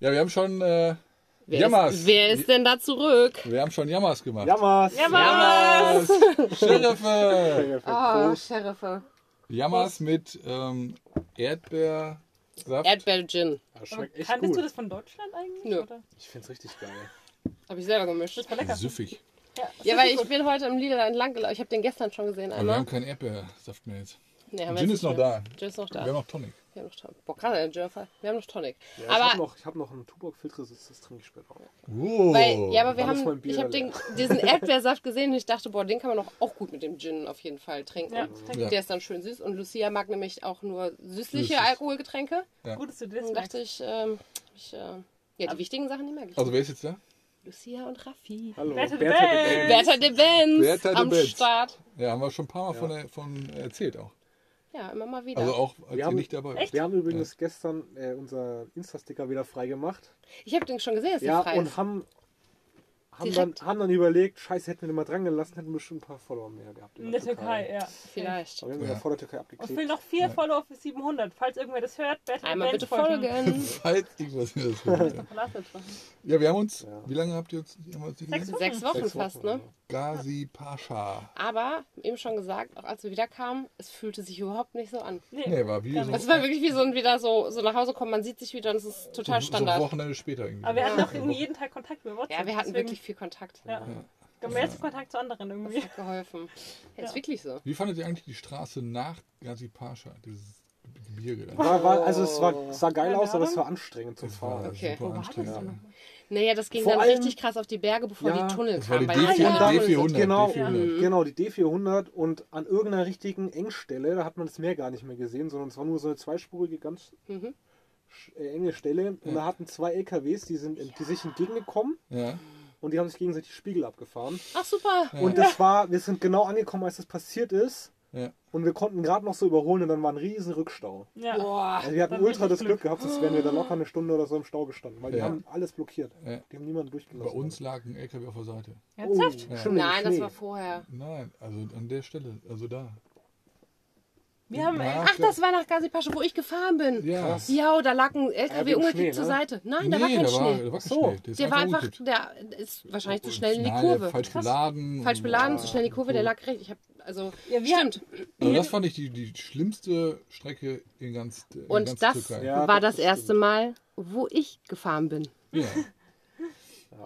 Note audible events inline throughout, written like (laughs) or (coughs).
Ja, wir haben schon äh, Wer Jammers. ist, wer ist denn da zurück? Wir haben schon Jammers gemacht. Jammers! Jammers! Scheriffe! Oh, Sheriffe. Jammers mit ähm, Erdbeersaft. Erdbeer-Gin. Das schmeckt echt Kanntest gut. du das von Deutschland eigentlich? Nö. Oder? Ich find's richtig geil. Habe ich selber gemischt. Das war lecker. Süffig. Ja, Ja, weil ich gut. bin heute im Lidl entlang gelaufen. Ich habe den gestern schon gesehen Aber wir haben einmal. keinen Erdbeersaft mehr jetzt. Nee, Gin ist noch mehr. da. Gin ist noch da. Wir haben noch Tonic. Wir haben noch Tonic. Boah, gerade Gin. Wir haben noch Tonic. Ja, ich aber habe noch, ich hab noch einen Tuborg-Filterresist, das trinke ich später auch. Oh. Weil, ja, aber wir haben, ich habe diesen (laughs) Erdbeersaft gesehen und ich dachte, boah, den kann man doch auch gut mit dem Gin auf jeden Fall trinken. Ja, Ja. Der ist dann schön süß und Lucia mag nämlich auch nur süßliche Süßes. Alkoholgetränke. gut, dass du das Dann dachte ich, ähm, ich äh, ja, die wichtigen Sachen, die merke ich. Also wer ist jetzt da? Lucia und Raffi. Hallo, Bertha Bertha de Benz. Bertha de Benz Bertha de am. Start. Ja, haben wir schon ein paar Mal Ja. von, von erzählt auch. Ja, immer mal wieder. Also auch, als Wir haben- nicht dabei Echt? Wir haben übrigens gestern äh, unser Insta-Sticker wieder frei gemacht. ich habe den schon gesehen, dass Ja, frei und ist. haben, haben, dann, haben dann überlegt, scheiße, hätten wir den mal dran gelassen, hätten wir bestimmt ein paar Follower mehr gehabt. In der Türkei, ja. Vielleicht. Aber wir haben Ja. ja. vor der Türkei Und abgeklebt. fehlen noch vier Follower für 700. Falls irgendwer das hört, de Einmal bitte folgen. (laughs) Falls irgendwas das hört, ja. Ja, wir haben uns, Ja. wie lange habt ihr uns haben wir uns nicht Sechs gesehen? Sechs Wochen Sechs fast, Wochen, ne? Gazi Pascha. Aber, eben schon gesagt, auch als wir wieder kamen, es fühlte sich überhaupt nicht so an. Nee. Nee, war wie so, Es war wirklich wie so ein wieder so, so nach Hause kommen, man sieht sich wieder und es ist total so, so Standard. Wochenende später irgendwie. Aber wir hatten auch irgendwie jeden Tag Kontakt mit WhatsApp. ja, wir hatten wirklich viel Kontakt. Ja. Haben jetzt Kontakt zu anderen Das irgendwie. hat geholfen. (laughs) Ja, ist Ja. wirklich so. Wie fandet ihr eigentlich die Straße nach Gazi Pascha, dieses Gebirge? War, war, also es, war, es sah geil Keine aus, aber es war anstrengend zum Das war Fahren. Okay. super Wo war das anstrengend. denn ja. nochmal? Naja, das ging Vor dann allem- richtig krass auf die Berge, bevor Ja, die Tunnel Das war die kamen. weil D400. die dann- D400. Genau, D400. genau, die D400 und an irgendeiner richtigen Engstelle, da hat man das Meer gar nicht mehr gesehen, sondern es war nur so eine zweispurige, ganz Mhm. sch- äh, enge Stelle. Und da hatten zwei LKWs, die, sind, die sich entgegengekommen Ja. Und die haben sich gegenseitig die Spiegel abgefahren. Ach super. Und das war, wir sind genau angekommen, als das passiert ist. Ja. Und wir konnten gerade noch so überholen und dann war ein riesen Rückstau. Ja. Boah. Also wir hatten ultra das Glück Glück. gehabt, sonst wären wir da locker eine Stunde oder so im Stau gestanden, weil die Ja. haben alles blockiert. Ja. Die haben niemanden Bei durchgelassen. uns lag ein LKW auf der Seite. oh, Ernsthaft? im Nein, das war vorher. Nein, also an der Stelle, also da. Wir haben Ach, das war nach Gazi Pascha, wo ich gefahren bin. Ja. Ja, da lag ein Ja, LKW wegen umgeknickt Schnee, zur ne? Seite. Nein, da war nee, kein da war, Schnee. da war kein so. Schnee. ist Der war einfach, umgekippt. der ist wahrscheinlich zu schnell in die Nein, Kurve. Falsch beladen. Falsch beladen, Ja. zu schnell in die Kurve, der lag recht. Ich hab, also, Ja, wir stimmt. Also das fand ich die, die schlimmste Strecke in ganz, in Und ganz das Türkei. Ja, war das das erste. Mal, wo ich gefahren bin. Ja.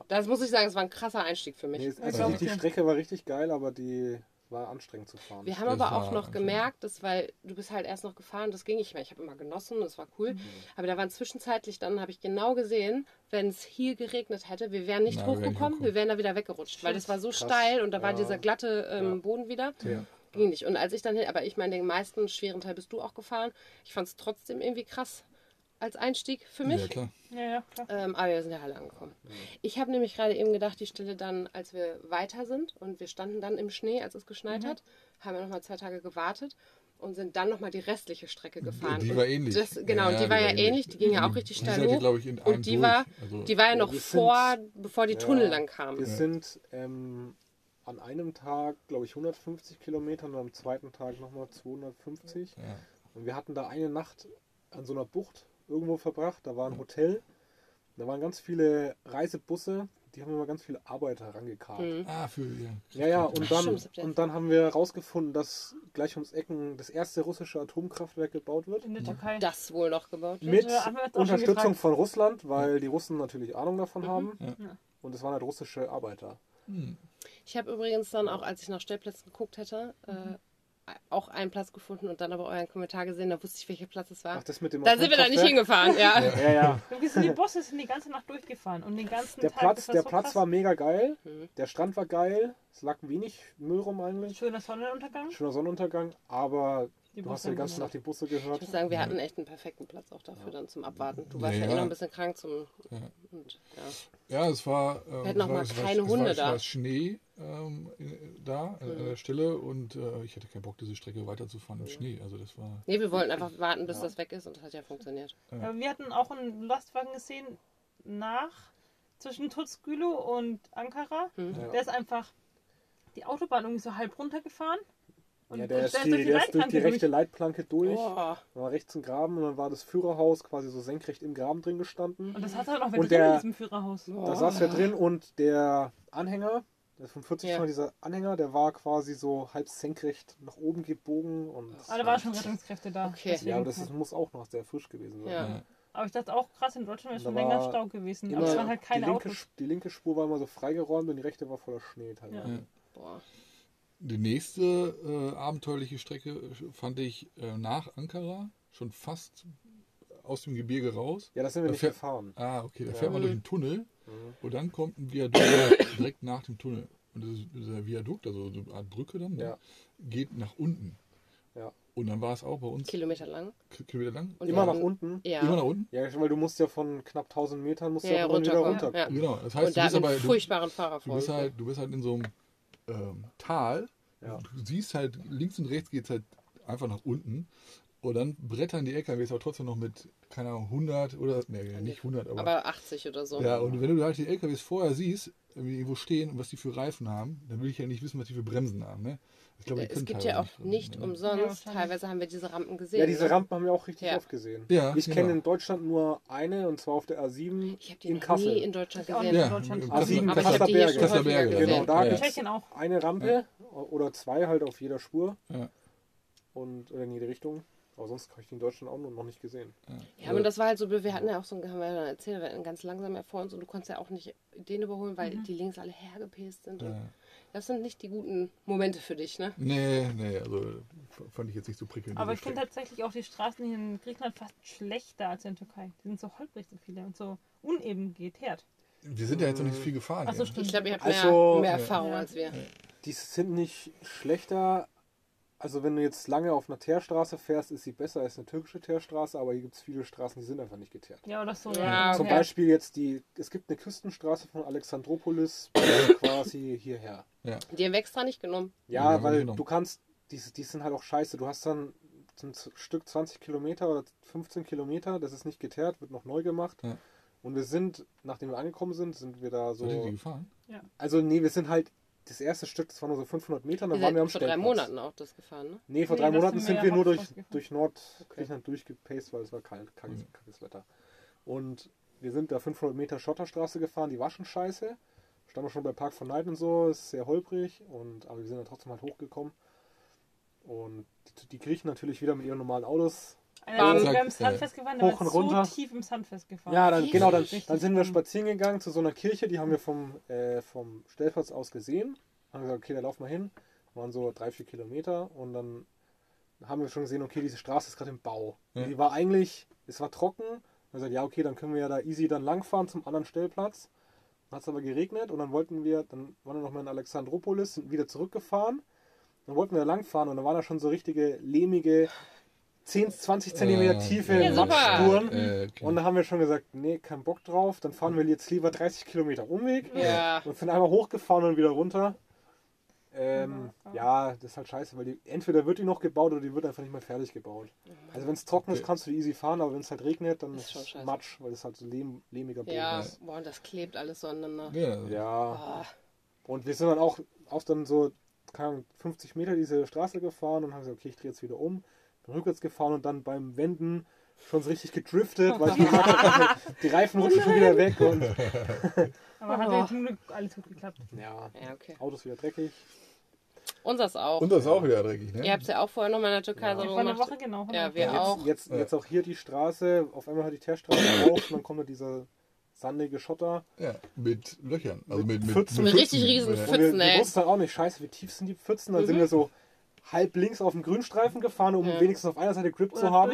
Das muss ich sagen, es war ein krasser Einstieg für mich. Nee, Ja, also die. Strecke war richtig geil, aber die war anstrengend zu fahren. Wir haben Das aber war auch noch gemerkt, dass, weil du bist halt erst noch gefahren, das ging nicht mehr. Ich habe immer genossen, das war cool. Mhm. Aber da waren zwischenzeitlich, dann habe ich genau gesehen, wenn es hier geregnet hätte, wir wären nicht Na, hochgekommen, wir wären da wieder weggerutscht, weil das war so Krass. steil und da war Ja. dieser glatte ähm, Ja. Boden wieder. Ja. Ging nicht. Und als ich dann hin, aber ich meine, den meisten schweren Teil bist du auch gefahren. Ich fand es trotzdem irgendwie krass als Einstieg für mich. ja, klar. Ja, ja, klar. Ähm, aber wir sind ja alle angekommen. Ich habe nämlich gerade eben gedacht, die Stelle dann, als wir weiter sind und wir standen dann im Schnee, als es geschneit hat, haben wir nochmal zwei Tage gewartet und sind dann nochmal die restliche Strecke gefahren. Die war ähnlich. Das, genau, und die war ja ähnlich, die ging ja auch richtig Die steil hoch. glaube ich, in einem Und die durch. war, Also, die war ja noch wir sind- vor, bevor die Ja. Tunnel dann kamen. Wir sind ähm, an einem Tag, glaube ich, 150 Kilometer und am zweiten Tag nochmal 250. ja. Und wir hatten da eine Nacht an so einer Bucht irgendwo verbracht. Da war ein Hotel. Da waren ganz viele Reisebusse. Die haben immer ganz viele Arbeiter rangekarrt. Mhm. Ah, für ja. Ja, ja, und dann, und dann haben wir herausgefunden, dass gleich ums Ecken das erste russische Atomkraftwerk gebaut wird. In der Türkei. Das wohl noch gebaut. wird. Mit Unterstützung von Russland, weil die Russen natürlich Ahnung davon haben. Ja. Und es waren halt russische Arbeiter. Ich habe übrigens dann auch, als ich nach Stellplätzen geguckt hätte, äh, auch einen Platz gefunden und dann aber euren Kommentar gesehen, da wusste ich, welcher Platz es war. Ach, das mit dem Da sind wir da nicht hingefahren, ja. Ja, ja. (laughs) Wir sind die Bosse sind die ganze Nacht durchgefahren und den ganzen Der Tag. Platz, der so Platz krass. war mega geil. Mhm. Der Strand war geil. Es lag wenig Müll rum eigentlich. schöner Sonnenuntergang. Schöner Sonnenuntergang. Aber Die du hast Busse ja die ganze Nacht die Busse gehört. Ich muss sagen, wir hatten echt einen perfekten Platz auch dafür dann zum Abwarten. Du warst Ja, ja, eh ja. noch ein bisschen krank zum. Ja. Und, ja. Ja, es war. Äh, hätten auch es war, mal es war- keine es Hunde war, es da. war Schnee ähm, in- da äh, an der Stelle und äh, ich hatte keinen Bock, diese Strecke weiterzufahren im Schnee. Also das war. Nee, wir wollten einfach warten, bis das weg ist und das hat ja funktioniert. Aber wir hatten auch einen Lastwagen gesehen nach zwischen Tutzgülo und Ankara. Mhm. Ja. Der ist einfach die Autobahn irgendwie so halb runtergefahren Und Ja, der und ist, die, der ist durch die rechte Leitplanke durch. Boah. Dann war rechts ein Graben und dann war das Führerhaus quasi so senkrecht im Graben drin gestanden. Und das hat halt auch Und drin der- in diesem Führerhaus. Da saß wer drin und der Anhänger, der 45 Ja. Dieser Anhänger, der war quasi so halb senkrecht nach oben gebogen und Aber da waren schon Rettungskräfte da. Okay. ja, aber das ist, muss auch noch sehr frisch gewesen sein. Ja. Aber ich dachte auch krass, in Deutschland wäre schon länger Stau gewesen. Aber es waren halt die, keine linke, Autos. die linke Spur war immer so freigeräumt und die rechte war voller Schnee teilweise. Ja. Boah. Die nächste äh, abenteuerliche Strecke fand ich äh, nach Ankara, schon fast aus dem Gebirge raus. Ja, das sind wir Da nicht fährt- gefahren. Ah, okay, da Ja. fährt man durch einen Tunnel Mhm. und dann kommt ein Viadukt (coughs) direkt nach dem Tunnel. Und das ist, dieser Viadukt, also so eine Art Brücke dann, ne, Ja. geht nach unten. Ja. Und dann war es auch bei uns Kilometer lang. K- Kilometer lang. Und Immer nach unten. Ja. Immer nach unten? Ja, weil du musst ja von knapp 1000 Metern musst du Ja, auch immer wieder runterkommen, runter. ja. Genau. Das heißt, Und du da bist hat aber einen du, furchtbaren Fahrer du bist halt, du bist halt in so einem ähm, Tal. Ja. Du siehst halt links und rechts geht es halt einfach nach unten. Und dann brettern die LKWs aber trotzdem noch mit, keine Ahnung, 100 oder, nee, nicht 100, aber, Aber 80 oder so. Ja, und wenn du halt die LKWs vorher siehst, irgendwo stehen und was die für Reifen haben, dann will ich ja nicht wissen, was die für Bremsen haben. Ne? Ich glaube, es gibt ja auch nicht bremsen, ne? Ja, umsonst. wahrscheinlich. Teilweise haben wir diese Rampen gesehen. Ja, diese ne? Rampen haben wir auch richtig Ja. oft gesehen. Ja, ich genau. kenne in Deutschland nur eine und zwar auf der A7 Ich habe die in Kassel. nie in Deutschland gesehen. Ja, Deutschland. im Ah, sieben Aber ich habe die hier schon Kasseler häufiger Berge, gesehen. Genau, da Ja. In Tschechien auch. eine Rampe oder zwei halt auf jeder Spur Ja. und oder in jede Richtung. Aber sonst habe ich die in Deutschland auch noch nicht gesehen. Ja, aber das war halt so, blöd. wir hatten ja auch so, ein- haben wir ja erzählt, wir hatten ganz langsam ja vor uns und du konntest ja auch nicht den überholen, weil die links alle hergepäst sind. Und Ja. Das sind nicht die guten Momente für dich, ne? Nee, nee, also fand ich jetzt nicht so prickelnd. Aber ich finde tatsächlich auch die Straßen hier in Griechenland fast schlechter als in der Türkei. Die sind so holprig so viele und so uneben geteert. Wir sind ja jetzt noch nicht so viel gefahren. Ach so, hier. stimmt. Ich glaube, ihr habt Also- mehr, mehr Ja. Erfahrung Ja. als wir. Die sind nicht schlechter. Also wenn du jetzt lange auf einer Teerstraße fährst, ist sie besser als eine türkische Teerstraße, aber hier gibt es viele Straßen, die sind einfach nicht geteert. Ja, oder so. Ja, Zum okay. Beispiel jetzt die, es gibt eine Küstenstraße von Alexandropolis (coughs) quasi hierher. Ja. Die haben wir extra nicht genommen. Ja, Ja, weil genommen. du kannst, die, die sind halt auch scheiße. Du hast dann ein Stück 20 Kilometer oder 15 Kilometer, das ist nicht geteert, wird noch neu gemacht. Ja. Und wir sind, nachdem wir angekommen sind, sind wir da Seid ihr die so. gefahren? Also nee, wir sind halt, das erste Stück, das war nur so 500 Meter, dann waren wir am vor drei Stellplatz. Monaten auch das gefahren, ne? Nee, vor Nee, drei Monaten sind sind wir wir nur durch, durch Nordgriechenland durchgepaced, weil es war kalt, kalt, kaltes Wetter. Und wir sind da 500 Meter Schotterstraße gefahren, die war schon scheiße. Standen wir schon bei Park von Night und so, ist sehr holprig, und, aber wir sind dann trotzdem halt hochgekommen. Und die, die Griechen natürlich wieder mit ihren normalen Autos. Bam. ist sogar im Zack, Sand äh, festgefahren, hoch und runter. so tief im Sand festgefahren. Ja, dann, genau, dann, dann sind wir spazieren gegangen zu so einer Kirche, die haben wir vom, äh, vom Stellplatz aus gesehen. Haben gesagt, okay, da laufen wir hin. Waren so drei, vier Kilometer und dann haben wir schon gesehen, okay, diese Straße ist gerade im Bau. Ja. Die war eigentlich, es war trocken. Dann haben wir gesagt, ja, okay, dann können wir ja da easy dann langfahren zum anderen Stellplatz. Dann hat es aber geregnet und dann wollten wir, dann waren wir nochmal in Alexandropolis, sind wieder zurückgefahren. Dann wollten wir da langfahren und dann waren da schon so richtige lehmige 10, 20 Zentimeter Äh, tiefe Ja, super. Matschspuren. Äh, okay. Und dann haben wir schon gesagt, nee, kein Bock drauf. Dann fahren wir jetzt lieber 30 Kilometer Umweg Ja. und sind einmal hochgefahren und wieder runter. Ähm, ja, das ist halt scheiße, weil die, entweder wird die noch gebaut oder die wird einfach nicht mehr fertig gebaut. Also wenn es trocken ist, Okay. kannst du die easy fahren, aber wenn es halt regnet, dann Ist ist es. Matsch, weil es halt so lehm, lehmiger Boden Ja, ist. boah, und das klebt alles so aneinander. ja, Ja, Ah, und wir sind dann auch, auch dann so keine Ahnung, 50 Meter diese Straße gefahren und haben gesagt, okay, ich drehe jetzt wieder um. Rückwärts gefahren und dann beim Wenden schon so richtig gedriftet, weil ich gemerkt habe, die (laughs) Reifen rutschen schon wieder weg und (laughs) Aber hat ja zum Glück alles gut geklappt. ja, ja, okay. Autos wieder dreckig. Unseres auch. Und das ist auch wieder dreckig, ne? Ihr habt es ja auch vorher nochmal in der Türkei Ja. so Ja, vor einer gemacht. Woche genau. Ja, wir jetzt, auch. Jetzt, jetzt auch hier die Straße, auf einmal hört die Teerstraße (laughs) auf und dann kommt da dieser sandige Schotter. Ja, mit Löchern. Also mit, mit, Pfützen. Mit richtig riesen Ja. Wir, Pfützen, wir ey. wussten dann auch nicht, scheiße, wie tief sind die Pfützen? Dann sind Mhm. wir so halb links auf dem Grünstreifen gefahren, um Ja. wenigstens auf einer Seite Grip Oder zu haben.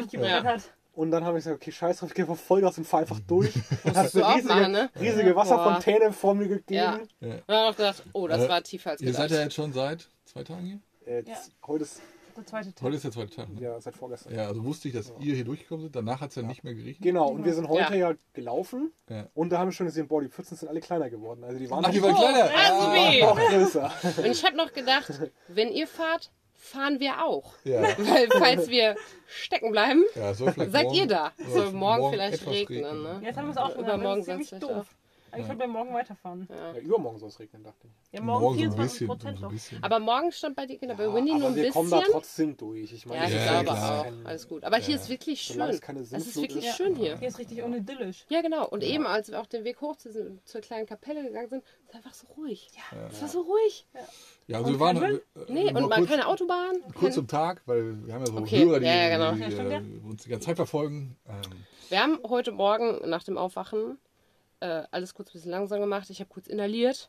Und dann habe ich gesagt, okay, scheiß drauf, ich gehe Vollgas und fahr einfach (laughs) durch. Dann Musstest du auch riesige, machen, ne? riesige Ja. Wasserfontäne vor mir gegeben. Ja. Ja. Und dann auch gedacht, oh, das Äh, war tiefer als Ihr seid ja jetzt schon seit zwei Tagen hier? Äh, jetzt- Ja. Heute ist, Der zweite Tag. Heute ist der zweite Tag. Ne? ja, seit vorgestern. Ja, also wusste ich, dass ihr hier durchgekommen seid. Danach hat es ja, nicht mehr geregnet. Genau, und wir sind heute ja, gelaufen Ja. und da haben wir schon gesehen, boah, die Pfützen sind alle kleiner geworden. Also die waren Ach, die waren kleiner. Also (laughs) wie? noch größer. Und ich habe noch gedacht, wenn ihr fahrt, fahren wir auch. Ja. (laughs) Weil falls wir stecken bleiben, ja, vielleicht seid morgen, ihr da. soll Soll morgen morgen vielleicht regnen, regnen. ne? Jetzt haben wir es auch übermorgen vielleicht doof. Aber ich wollte ja morgen weiterfahren. Ja, übermorgen soll es regnen, dachte ich. Ja, Morgen morgen so ein 24 bisschen. Prozent So ein noch. bisschen. Aber morgen stand bei dir Kinder bei Ja, Windy nur aber ein wir kommen da bisschen. trotzdem durch. Ich meine, Ja, ich Ja, glaube auch. Alles gut. Aber hier ist wirklich schön. Es ist wirklich ist. schön hier. Hier ist richtig unidyllisch. Ja, genau. Und eben, als wir auch den Weg hoch zu, zur kleinen Kapelle gegangen sind, ist es einfach so ruhig. Ja. Es war so ruhig. Ja, also wir Und waren kein Müll? äh, Nee, und mal kurz, keine Autobahn. kurz zum Tag, weil wir haben ja so Okay, Hörer, die, ja, ja, genau. die, Ja, ja. äh, uns die ganze Zeit verfolgen. Ähm, wir haben heute Morgen nach dem Aufwachen äh, alles kurz ein bisschen langsam gemacht. Ich habe kurz inhaliert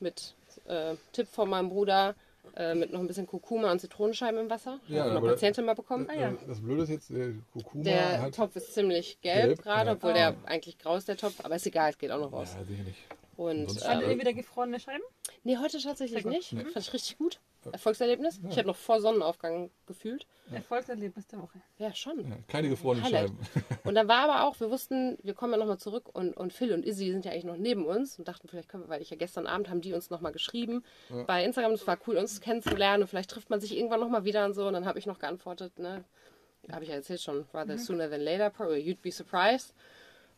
mit äh, Tipp von meinem Bruder äh, mit noch ein bisschen Kurkuma und Zitronenscheiben im Wasser. Ja, einer aber- Patientin mal bekommen. äh, Das Blöde ist jetzt, der Kurkuma Der hat... Topf ist ziemlich gelb, Gelb, gerade, ja. obwohl Ah. der eigentlich grau ist, der Topf. Aber ist egal, es geht auch noch raus. Ja, sicherlich. Und Sonst- Hattet äh, ihr wieder gefrorene Scheiben? nee, heute tatsächlich nicht. Nee. Fand ich richtig gut. Erfolgserlebnis. Ich habe noch vor Sonnenaufgang gefühlt. Erfolgserlebnis der Woche. Ja, schon. Ja, keine gefrorenen Highlight. Scheiben. Und dann war aber auch, wir wussten, wir kommen ja nochmal zurück und, und Phil und Izzy sind ja eigentlich noch neben uns und dachten, vielleicht können wir, weil ich ja gestern Abend haben die uns nochmal geschrieben bei Instagram, es war cool, uns kennenzulernen und vielleicht trifft man sich irgendwann nochmal wieder und so. Und dann habe ich noch geantwortet, ne, habe ich ja erzählt schon, rather sooner than later, or you'd be surprised.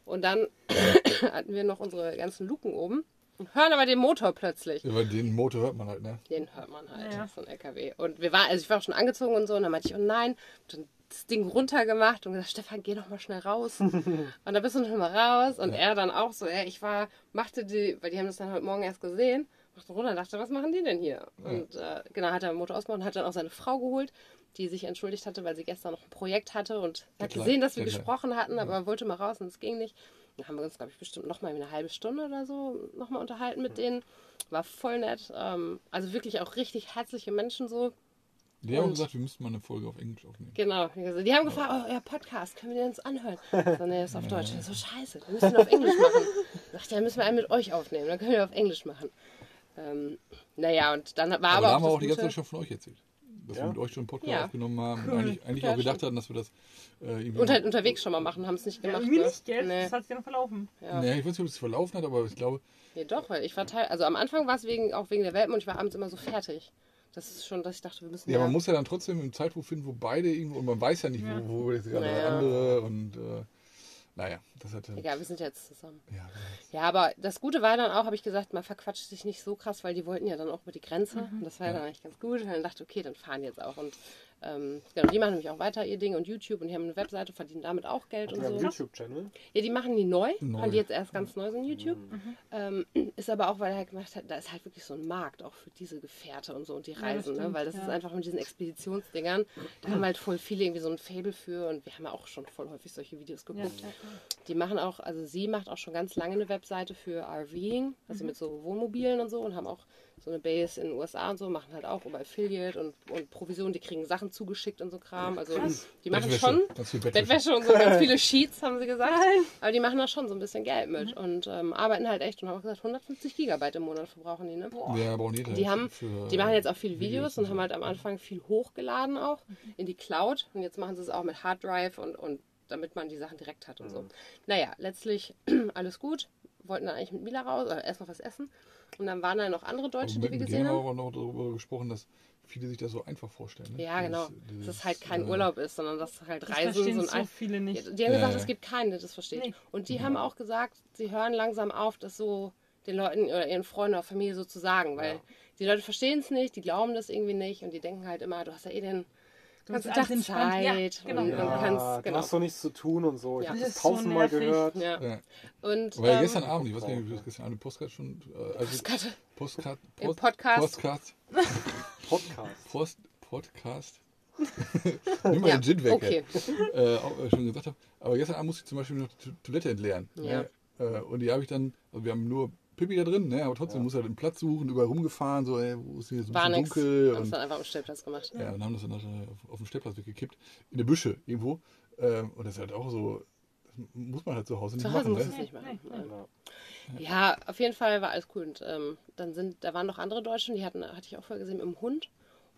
Und dann (coughs) hatten wir noch unsere ganzen Luken oben und hören aber den Motor plötzlich. Über den Motor hört man halt, ne? Den hört man halt, Ja. das ist ein LKW. Und wir waren, also ich war auch schon angezogen und so, und dann meinte ich, oh nein, hab dann das Ding runtergemacht und gesagt, Stefan, geh doch mal schnell raus. (laughs) und dann bist du noch mal raus. Und er dann auch so, ja, ich war, machte die, weil die haben das dann heute Morgen erst gesehen, machte runter und dachte, was machen die denn hier? Und äh, genau, hat er den Motor ausgemacht und hat dann auch seine Frau geholt, die sich entschuldigt hatte, weil sie gestern noch ein Projekt hatte und hat klar, gesehen, dass wir ja, klar. gesprochen hatten, aber wollte mal raus und es ging nicht. Dann haben wir uns, glaube ich, bestimmt noch mal eine halbe Stunde oder so noch mal unterhalten mit denen. War voll nett. Ähm, also wirklich auch richtig herzliche Menschen so. Die haben Und- gesagt, wir müssten mal eine Folge auf Englisch aufnehmen. Genau. Die haben gefragt, oh, euer Podcast, können wir den uns anhören? (laughs) So, nee, ist auf Deutsch. So, scheiße, dann müssen wir auf Englisch machen. Sagt, ja, müssen wir einen mit euch aufnehmen, dann können wir auf Englisch machen. Ähm, naja, und dann war aber, Aber da haben wir auch die ganze Zeit schon von euch erzählt. Dass Ja? wir mit euch schon einen Podcast Ja. aufgenommen haben. Cool. Und eigentlich, eigentlich Ja, auch gedacht hatten, dass wir das äh, irgendwie. Und halt unterwegs schon mal machen, haben es nicht Ja, gemacht. irgendwie ne? nicht, gell? Nee. Das hat sich dann verlaufen. Ja. Nee, ich weiß nicht, ob es verlaufen hat, aber ich glaube, Nee, doch, weil ich war teil also am Anfang war es wegen, auch wegen der Welpen und ich war abends immer so fertig. Das ist schon, dass ich dachte, wir müssen ja, man muss ja dann trotzdem im Zeitpunkt finden, wo beide irgendwo, und man weiß ja nicht, Ja. wo, wo jetzt gerade der Naja. andere und äh, naja, das hat. Egal, wir sind jetzt zusammen. Ja, Ja, aber das Gute war dann auch, habe ich gesagt, man verquatscht sich nicht so krass, weil die wollten ja dann auch über die Grenze. Mhm. Und das war ja dann eigentlich ganz gut. Und dann dachte ich, okay, dann fahren jetzt auch. Und ähm, genau, die machen nämlich auch weiter ihr Ding und YouTube und die haben eine Webseite, verdienen damit auch Geld und haben einen so. YouTube-Channel. Ja, die machen die neu, Neu. haben die jetzt erst ganz neu so ein YouTube. Mhm. Ähm, ist aber auch, weil er halt gemacht hat, da ist halt wirklich so ein Markt auch für diese Gefährte und so und die das Reisen, ne? stimmt, weil das ja. ist einfach mit diesen Expeditionsdingern, da haben halt voll viele irgendwie so ein Fable für und wir haben ja auch schon voll häufig solche Videos Ja, geguckt. ja, Die machen auch, also sie macht auch schon ganz lange eine Webseite für RVing, also mit so Wohnmobilen und so und haben auch so eine Base in den USA und so, machen halt auch über Affiliate und, und Provision, die kriegen Sachen zugeschickt und so Kram. Also die machen Bettwäsche, schon Bettwäsche. Bettwäsche und so, ganz (laughs) viele Sheets, haben sie gesagt. Nein. Aber die machen da schon so ein bisschen Geld mit und ähm, arbeiten halt echt und haben auch gesagt, 150 Gigabyte im Monat verbrauchen die, ne? Ja, brauchen die, Die haben, für, die machen jetzt auch viele Videos und so. haben halt am Anfang viel hochgeladen auch in die Cloud und jetzt machen sie es auch mit Hard Drive und, und damit man die Sachen direkt hat und so. Naja, letztlich (clears throat) alles gut. Wollten dann eigentlich mit Mila raus, äh, erst noch was essen. Und dann waren da noch andere Deutsche, die wir gesehen haben haben. wir auch noch darüber gesprochen, dass viele sich das so einfach vorstellen. Ne? Ja, genau. Dieses- Dass es halt kein äh, Urlaub ist, sondern dass halt Das Reisen verstehen so ein so viele nicht. Ja, Die haben gesagt, Ja, es ja. gibt keine, das verstehe ich. Nee. Und die haben auch gesagt, sie hören langsam auf, das so den Leuten oder ihren Freunden oder Familie so zu sagen, weil Ja. die Leute verstehen es nicht, die glauben das irgendwie nicht und die denken halt immer, du hast ja eh den bist Tag alles entspannt. Ja, Zeit genau. und, Ja, kannst, du genau. hast doch nichts zu tun und so. Ich Ja. habe Das das so tausendmal nervig. gehört. Ja. Ja. Und Weil ähm, gestern Abend, ich weiß gar nicht, ob du das gestern Abend Postcard schon. Äh, also Postkarte. Postcard. Im Podcast. Postcard. Podcast. Post, Podcast. (laughs) Nimm mal Ja, den Gin weg. okay. Äh, auch, äh, schon gesagt habe. Aber gestern Abend musste ich zum Beispiel noch die To- Toilette entleeren. Ja. Äh, und die habe ich dann, also wir haben nur Pippi da drin, ne? aber trotzdem muss er den Platz suchen, überall rumgefahren, so, ey, wo ist hier so ein War bisschen nix. dunkel. Haben es dann einfach am Stellplatz gemacht. ja, und haben das dann auf, auf dem Stellplatz weggekippt. In der Büsche irgendwo. Ähm, und das ist halt auch so, das muss man halt zu Hause nicht Zu Hause machen. muss Ne? es nicht machen. Ja. Ja, auf jeden Fall war alles cool. Und ähm, dann sind, da waren noch andere Deutsche, die hatten, hatte ich auch vorher gesehen, im Hund.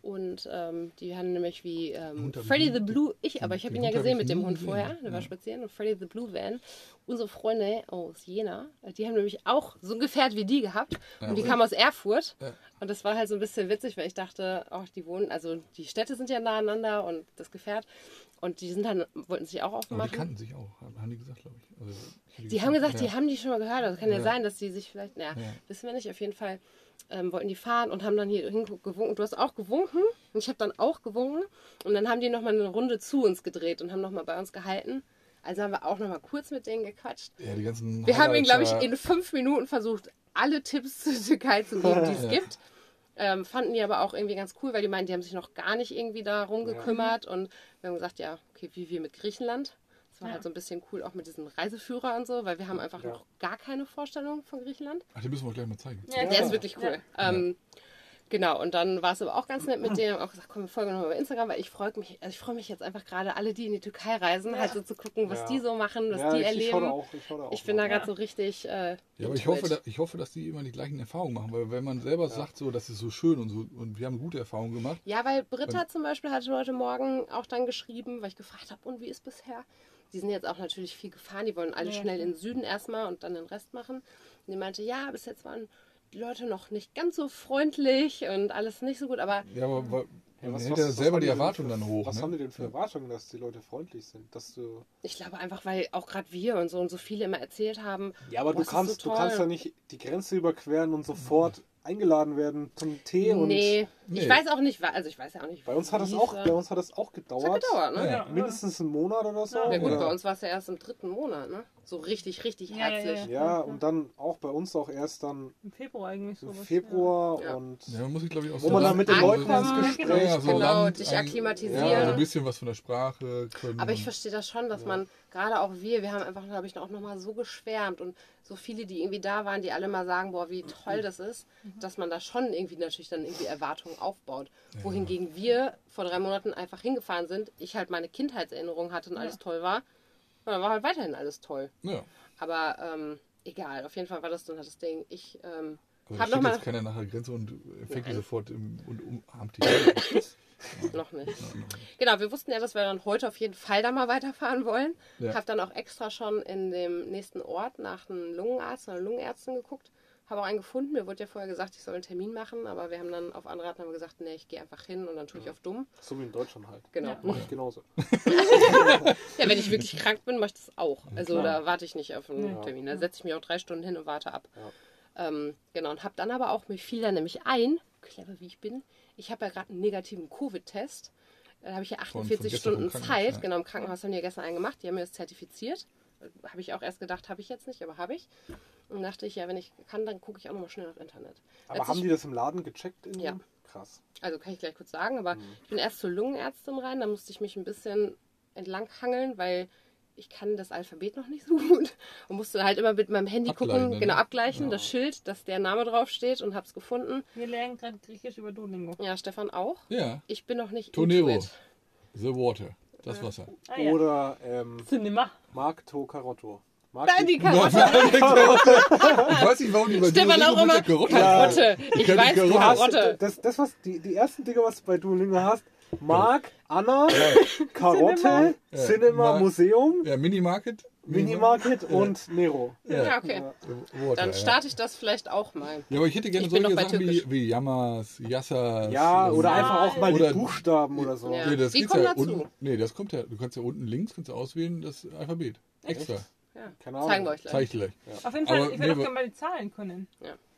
Und ähm, die haben nämlich wie ähm, Freddy the Blue, ich, aber ich habe ihn ja gesehen mit dem Hund vorher, der war Ja. spazieren und Freddy the Blue Van, unsere Freunde aus Jena, die haben nämlich auch so ein Gefährt wie die gehabt und die kamen aus Erfurt Ja. und das war halt so ein bisschen witzig, weil ich dachte, auch die wohnen, also die Städte sind ja nahe aneinander und das Gefährt Und die sind dann, wollten sich auch Aber die aufmachen. kannten sich auch, haben die gesagt, glaube ich. Also, hätte Die haben gesagt, die haben die schon mal gehört. Also kann ja, sein, dass die sich vielleicht, naja, Ja. wissen wir nicht. Auf jeden Fall ähm, wollten die fahren und haben dann hier gewunken. Du hast auch gewunken und ich habe dann auch gewunken. Und dann haben die nochmal eine Runde zu uns gedreht und haben nochmal bei uns gehalten. Also haben wir auch nochmal kurz mit denen gequatscht. Ja, die ganzen Wir haben ihnen, glaube ich, in fünf Minuten versucht, alle Tipps zur (laughs) Türkei zu geben, die (laughs) es Ja. gibt. Ähm, fanden die aber auch irgendwie ganz cool, weil die meinten, die haben sich noch gar nicht irgendwie darum gekümmert. Und wir haben gesagt, ja, okay, wie wir mit Griechenland. Das war Ja. halt so ein bisschen cool, auch mit diesem Reiseführer und so, weil wir haben einfach Ja. noch gar keine Vorstellung von Griechenland. Ach, die müssen wir gleich mal zeigen. Ja, Der Ja. ist wirklich cool. Ähm, Genau, und dann war es aber auch ganz nett mit denen. Auch gesagt, komm, wir folgen nochmal bei Instagram, weil ich freue mich, also ich freue mich jetzt einfach gerade, alle, die in die Türkei reisen, halt so zu gucken, was Ja. die so machen, was ja, die ich, ich schaue erleben. da auch. Ich, schaue da auch Ich bin da gerade so richtig. Äh, Ja, aber ich hoffe, da, ich hoffe, dass die immer die gleichen Erfahrungen machen, weil wenn man selber sagt, so, das ist so schön und so, und wir haben gute Erfahrungen gemacht, Ja, weil Britta zum Beispiel hatte heute Morgen auch dann geschrieben, weil ich gefragt habe, und wie ist bisher? Die sind jetzt auch natürlich viel gefahren, die wollen alle Ja, schnell in den Süden erstmal und dann den Rest machen. Und die meinte, ja, bis jetzt waren die Leute noch nicht ganz so freundlich und alles nicht so gut, aber ja, aber weil- Ja, was- hält was- ja was selber haben die Erwartungen für, dann hoch. Was ne? haben die denn für. Erwartungen, dass die Leute freundlich sind? Dass du ich glaube einfach, weil auch gerade wir und so und so viele immer erzählt haben. ja, aber boah, du kannst, so du kannst ja nicht die Grenze überqueren und sofort eingeladen werden zum Tee und Nee, ich weiß auch nicht, also ich weiß ja auch nicht. bei uns hat es wie auch, bei uns hat es auch Das gedauert. hat gedauert, ne? Ja. Ja, Mindestens einen Monat oder so. Ja, Ja gut, oder? bei uns war es ja erst im dritten Monat, ne? So richtig, richtig Ja, herzlich. ja. Ja, und dann auch bei uns auch erst dann Im Februar eigentlich im sowas. Februar Ja. und Ja, man muss sich, glaube ich, auch Wo man dann mit den Leuten so- ins Gespräch ja, so Genau, Land dich ein- akklimatisieren. Ja, so ein bisschen was von der Sprache können. Aber ich verstehe das schon, dass man, gerade auch wir, wir haben einfach, glaube ich, auch nochmal so geschwärmt und so viele, die irgendwie da waren, die alle mal sagen, boah, wie toll das ist, dass man da schon irgendwie natürlich dann irgendwie Erwartungen aufbaut. Wohingegen wir vor drei Monaten einfach hingefahren sind, ich halt meine Kindheitserinnerungen hatte und alles toll war. Und dann war halt weiterhin alles toll. Ja. Aber ähm, egal, auf jeden Fall war das dann halt das Ding. Ich ähm, habe nochmal. jetzt keiner nach der Grenze und fängt die sofort im, und umarmt die. (laughs) Noch nicht. Genau, wir wussten ja, dass wir dann heute auf jeden Fall da mal weiterfahren wollen. Ja. Habe dann auch extra schon in dem nächsten Ort nach einem Lungenarzt oder Lungenärztin geguckt. Habe auch einen gefunden. Mir wurde ja vorher gesagt, ich soll einen Termin machen, aber wir haben dann auf Anraten haben wir gesagt, nee, ich gehe einfach hin und dann tue ich auf dumm. so wie in Deutschland halt. Genau. Ja. Mach ich genauso. (laughs) Ja, wenn ich wirklich krank bin, mache ich das auch. Also klar. da warte ich nicht auf einen Ja. Termin. Da setze ich mich auch drei Stunden hin und warte ab. Ja. Ähm, genau, und habe dann aber auch, mir fiel dann nämlich ein, clever wie ich bin, ich habe ja gerade einen negativen Covid-Test. Da habe ich ja Von- von 48 gestern vom Stunden Zeit. ja. Genau, im Krankenhaus haben die ja gestern einen gemacht. Die haben mir das zertifiziert. Habe ich auch erst gedacht, habe ich jetzt nicht, aber habe ich. Und dachte ich, ja, wenn ich kann, dann gucke ich auch nochmal schnell auf Internet. Aber Als haben die das im Laden gecheckt? In Ja. Krass. Also kann ich gleich kurz sagen, aber Mhm. ich bin erst zur Lungenärztin rein, da musste ich mich ein bisschen entlang hangeln, weil ich kann das Alphabet noch nicht so (laughs) gut und musste halt immer mit meinem Handy Abgleichen, gucken, ne? genau abgleichen, Ja. das Schild, dass der Name draufsteht und hab's gefunden. Wir lernen gerade Griechisch über Duolingo. Ja, Stefan auch. Ja, Ich bin noch nicht Tonero. The Water, das Wasser. Ah, ja. Oder ähm, Cinema. Mark To Carotto. Mark Nein, die Nein, Karotte. ich weiß nicht, warum die bei Stefan auch immer Karotte Karotte. Ich die weiß, Karotte. Du hast, Karotte. das, das, was die, die ersten Dinge, was du bei Duolingo hast, Mark, Anna, (laughs) Karotte, Ja. Cinema, Ma- Museum, Ja, Minimarket. Minimarket und Nero. Ja, Ja, okay. Dann ja. starte ich das vielleicht auch mal. Ja, aber ich hätte gerne Ich solche Sachen wie, wie Yamas, Yassas. Ja, ähm, oder Ja, einfach auch mal oder- die Buchstaben oder so. Ja. Nee, das Die kommen ja dazu. unten. Nee, das kommt ja. Du kannst ja unten links kannst du auswählen das Alphabet. Extra. Ja. Keine Ahnung. Zeigen wir euch gleich. Zeig ich dir gleich. Auf jeden Fall, Aber ich nee, würde auch aber- gerne mal die Zahlen können.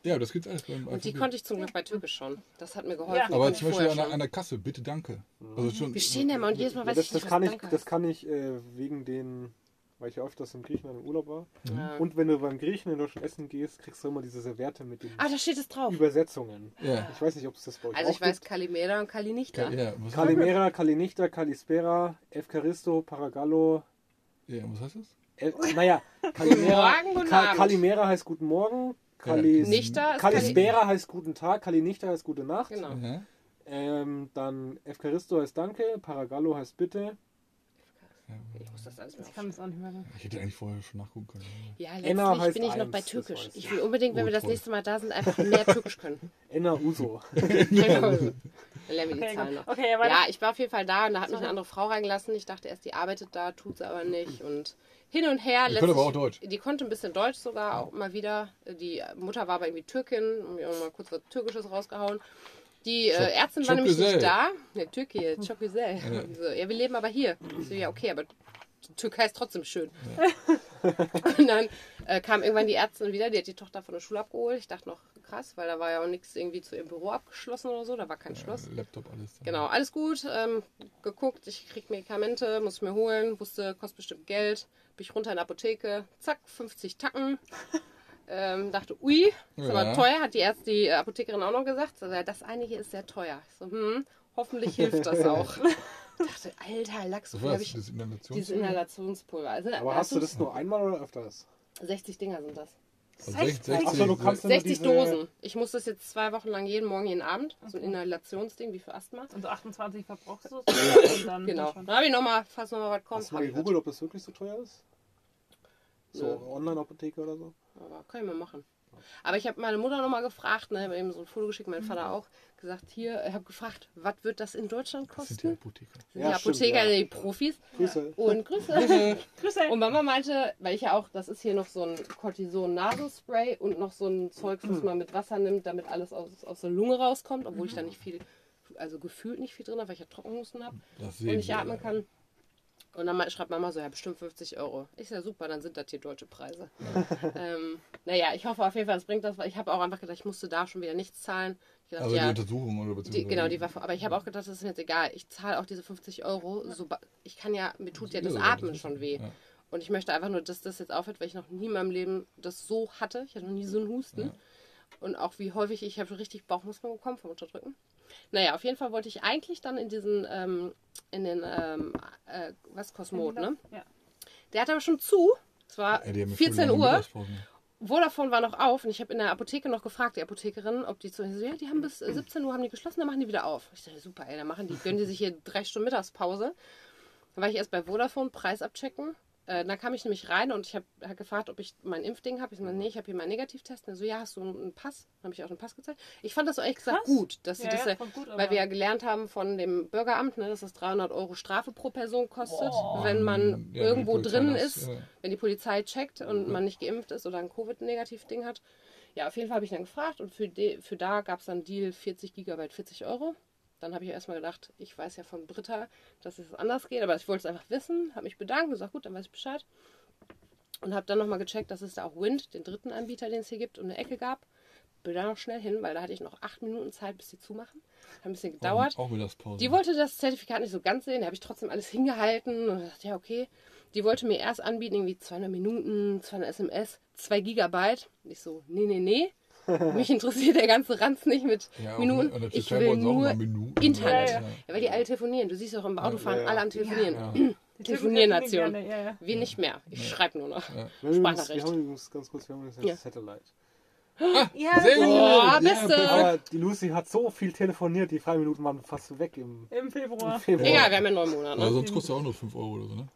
Ja, das gibt's alles beim Und die Alphabet. konnte ich zum Glück bei Türkisch schon. Das hat mir geholfen. Ja. Aber zum Beispiel an der, an der Kasse, bitte danke. Also schon, Wir stehen da immer und jedes Mal Ja, weiß das, ich das nicht, kann was ich, Danke das heißt. kann ich äh, wegen den, weil ich ja öfters in Griechenland im Urlaub war. Ja. Und wenn du beim Griechen in Deutschland essen gehst, kriegst du immer diese Serviette mit den Ah, da steht es drauf. Übersetzungen. Ja. Ich weiß nicht, ob es das bei euch Also auch ich weiß gibt. Kalimera und Kalinichta. Ja, was, Kalimera, Kalinichta, Kalispera, Evkaristo, Paragallo. ja, was heißt das? Äh, naja, Kalimera, Morgen, guten Ka. Kalimera heißt Guten Morgen. Kalis, Nichta ist Kalispera heißt Guten Tag. Kalinichta heißt Gute Nacht. Genau. Ja. Ähm, dann Evkaristo heißt Danke. Paragallo heißt Bitte. Ich muss das alles Ich kann das auch nicht mehr. Ich hätte eigentlich vorher schon nachgucken können. Ja, letztlich bin ich noch bei Türkisch. ich. Will unbedingt, wenn Oh, wir das nächste Mal da sind, einfach mehr Türkisch können. (laughs) Enna (laughs) Uso. Dann lernen wir die Okay, Zahlen noch. Okay, aber Ja, ich war auf jeden Fall da und da hat mich eine andere Frau reingelassen. Ich dachte erst, die arbeitet da, tut sie aber nicht. Und hin und her. Die konnte aber auch Deutsch. Die konnte ein bisschen Deutsch sogar, auch mal wieder. Die Mutter war aber irgendwie Türkin, auch mal kurz was Türkisches rausgehauen. Die äh, Ärztin war nämlich nicht da. Ja, Türkei, çok güzel. Ja. So, ja, wir leben aber hier. Ich so, ja, okay, aber Türkei ist trotzdem schön. (laughs) Und dann äh, kam irgendwann die Ärztin wieder, die hat die Tochter von der Schule abgeholt. Ich dachte noch, krass, weil da war ja auch nichts irgendwie zu ihrem Büro abgeschlossen oder so, da war kein Schloss. Äh, Laptop, alles. da. Genau, alles gut. Ähm, geguckt, ich krieg Medikamente, muss ich mir holen, wusste, kostet bestimmt Geld. Bin ich runter in die Apotheke, zack, 50 Tacken. Ähm, dachte, ui, ist aber Ja. teuer, hat die Ärzte, die Apothekerin auch noch gesagt. Also, das eine hier ist sehr teuer. Ich so, hm, hoffentlich hilft das (laughs) auch. (laughs) Ich dachte, alter Lachs, so habe das? ich. Das Inhalations Dieses Inhalationspulver. Also, Aber hast du das nur einmal oder öfters? 60 Dinger sind das. Also 60? 60, Achso, du kannst nur 60 diese... Dosen. Ich muss das jetzt zwei Wochen lang jeden Morgen, jeden Abend. So ein Inhalationsding wie für Asthma. Und so 28 verbrauchst du es. Und dann Genau. Dann habe ich nochmal, falls nochmal was kommt. Hast du mal gegoogelt, ob das wirklich so teuer ist? So. Online-Apotheke oder so? Aber kann ich mal machen. Aber ich habe meine Mutter nochmal gefragt, ne, hab eben so ein Foto geschickt, mein Vater auch, gesagt, hier, ich habe gefragt, was wird das in Deutschland Das sind die kosten? Apotheker. Die Ja, stimmt, Apotheker, ja. die Profis. Grüße. Und Grüße. (laughs) Grüße. Und Mama meinte, weil ich ja auch, das ist hier noch so ein Cortison-Nasenspray und noch so ein Zeug, was man mit Wasser nimmt, damit alles aus, aus der Lunge rauskommt, obwohl ich da nicht viel, also gefühlt nicht viel drin habe, weil ich ja Trockenhusten habe und wir, atmen ja. kann. Und dann schreibt Mama so, ja, bestimmt 50 Euro. Ich sage, super, dann sind das hier deutsche Preise. (laughs) ähm, naja, ich hoffe auf jeden Fall, es bringt das, weil ich habe auch einfach gedacht, ich musste da schon wieder nichts zahlen. Ich gedacht, Also die ja, Untersuchung oder die, beziehungsweise genau, die war vor, aber ich habe auch gedacht, das ist mir jetzt egal. Ich zahle auch diese 50 Euro. So, ich kann ja, mir tut ja das Ja, Atmen das ist- schon weh. ja. Und ich möchte einfach nur, dass das jetzt aufhört, weil ich noch nie in meinem Leben das so hatte. Ich hatte noch nie so einen Husten. Ja. Und auch wie häufig, ich habe richtig Bauchmuskeln bekommen vom Unterdrücken. Naja, auf jeden Fall wollte ich eigentlich dann in diesen, ähm, in den, ähm, äh, was, Kosmod, ne? Ja. Der hat aber schon zu. Es war Ja, die haben ja 14 voll lange Uhr. Vodafone war noch auf und ich habe in der Apotheke noch gefragt, die Apothekerin, ob die zu so, ja, die haben bis äh, 17 Uhr haben die geschlossen, dann machen die wieder auf. Ich dachte, super, ey, dann machen die, gönnen die sich hier drei Stunden Mittagspause. Dann war ich erst bei Vodafone, Preis abchecken. Äh, dann kam ich nämlich rein und ich habe hab gefragt, ob ich mein Impfding habe. Ich so, nee, ich habe hier meinen Negativtest. Und so, ja, hast du einen Pass? Dann habe ich auch einen Pass gezeigt. Ich fand das so ehrlich gesagt Krass. gut, dass sie Ja, das, ja, äh, gut, weil wir ja gelernt haben von dem Bürgeramt, ne, dass das 300 Euro Strafe pro Person kostet, Boah. wenn man Ja, die irgendwo drin das, ist ja. wenn die Polizei checkt und man nicht geimpft ist oder ein Covid-Negativ-Ding hat. Ja, auf jeden Fall habe ich dann gefragt und für, de, für da gab es dann Deal 40 Gigabyte, 40 Euro. Dann habe ich erstmal gedacht, ich weiß ja von Britta, dass es anders geht, aber ich wollte es einfach wissen, habe mich bedankt und gesagt, gut, dann weiß ich Bescheid. Und habe dann nochmal gecheckt, dass es da auch Wind, den dritten Anbieter, den es hier gibt, um eine Ecke gab. Bin da noch schnell hin, weil da hatte ich noch acht Minuten Zeit, bis die zumachen. Hat ein bisschen gedauert. Auch Mittagspause. Die wollte das Zertifikat nicht so ganz sehen, da habe ich trotzdem alles hingehalten und dachte, ja, okay. Die wollte mir erst anbieten, irgendwie 200 Minuten, 200 SMS, 2 Gigabyte. Ich so, nee, nee, nee. (laughs) Mich interessiert der ganze Ranz nicht mit ja, Minuten. Ich will nur Minuten. Internet. Ja, Ja, ja. weil die alle telefonieren. Du siehst auch im Autofahren, Ja, ja. alle am Telefonieren. Ja. (clears throat) Die Telefoniernation. Ja, ja. Wir nicht mehr. Ich schreibe nur noch. Ja. Wir haben übrigens, wir Sprachnachricht. haben übrigens ganz kurz, wir haben übrigens Ja. Satellite. Ja, Sehr gut. Oh, beste. perfekt. Aber die Lucy hat so viel telefoniert, die Freiminuten waren fast weg im, Im Februar. im Februar. Egal, wir haben ja neun Monate. Aber Ne? sonst kostet ja auch nur 5 Euro oder so, ne?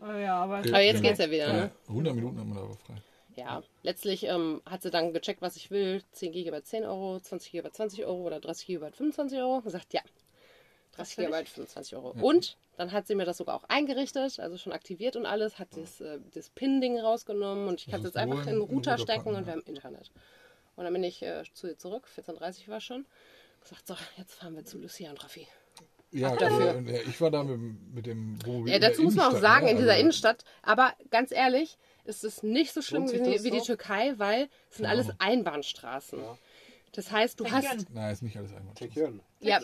Oh, ja, aber Aber jetzt geht's ja wieder, Ja, ne? 100 Minuten haben wir da aber frei. Ja, letztlich ähm, hat sie dann gecheckt, was ich will. 10 GB 10 Euro, 20 GB 20 Euro oder 30 GB 25 Euro. Gesagt, ja. 30 will GB 25 Euro. Und dann hat sie mir das sogar auch eingerichtet, also schon aktiviert und alles, hat das, äh, das PIN-Ding rausgenommen und ich kann es jetzt einfach in den Router Router stecken packen, und wir ja. haben Internet. Und dann bin ich äh, zu ihr zurück, 14.30 war schon. Gesagt, so, jetzt fahren wir zu Lucia und Raffi. Ja, dafür. äh, ja, ich war da mit, mit dem. Wo Ja, dazu muss man auch sagen, ne? in dieser Also, Innenstadt. Aber ganz ehrlich, ist es nicht so schlimm wie, wie die? Türkei, weil es sind Ja. alles Einbahnstraßen. Ja. Das heißt, du hast Tekken. Nein, ist nicht alles. Tekjön. ja,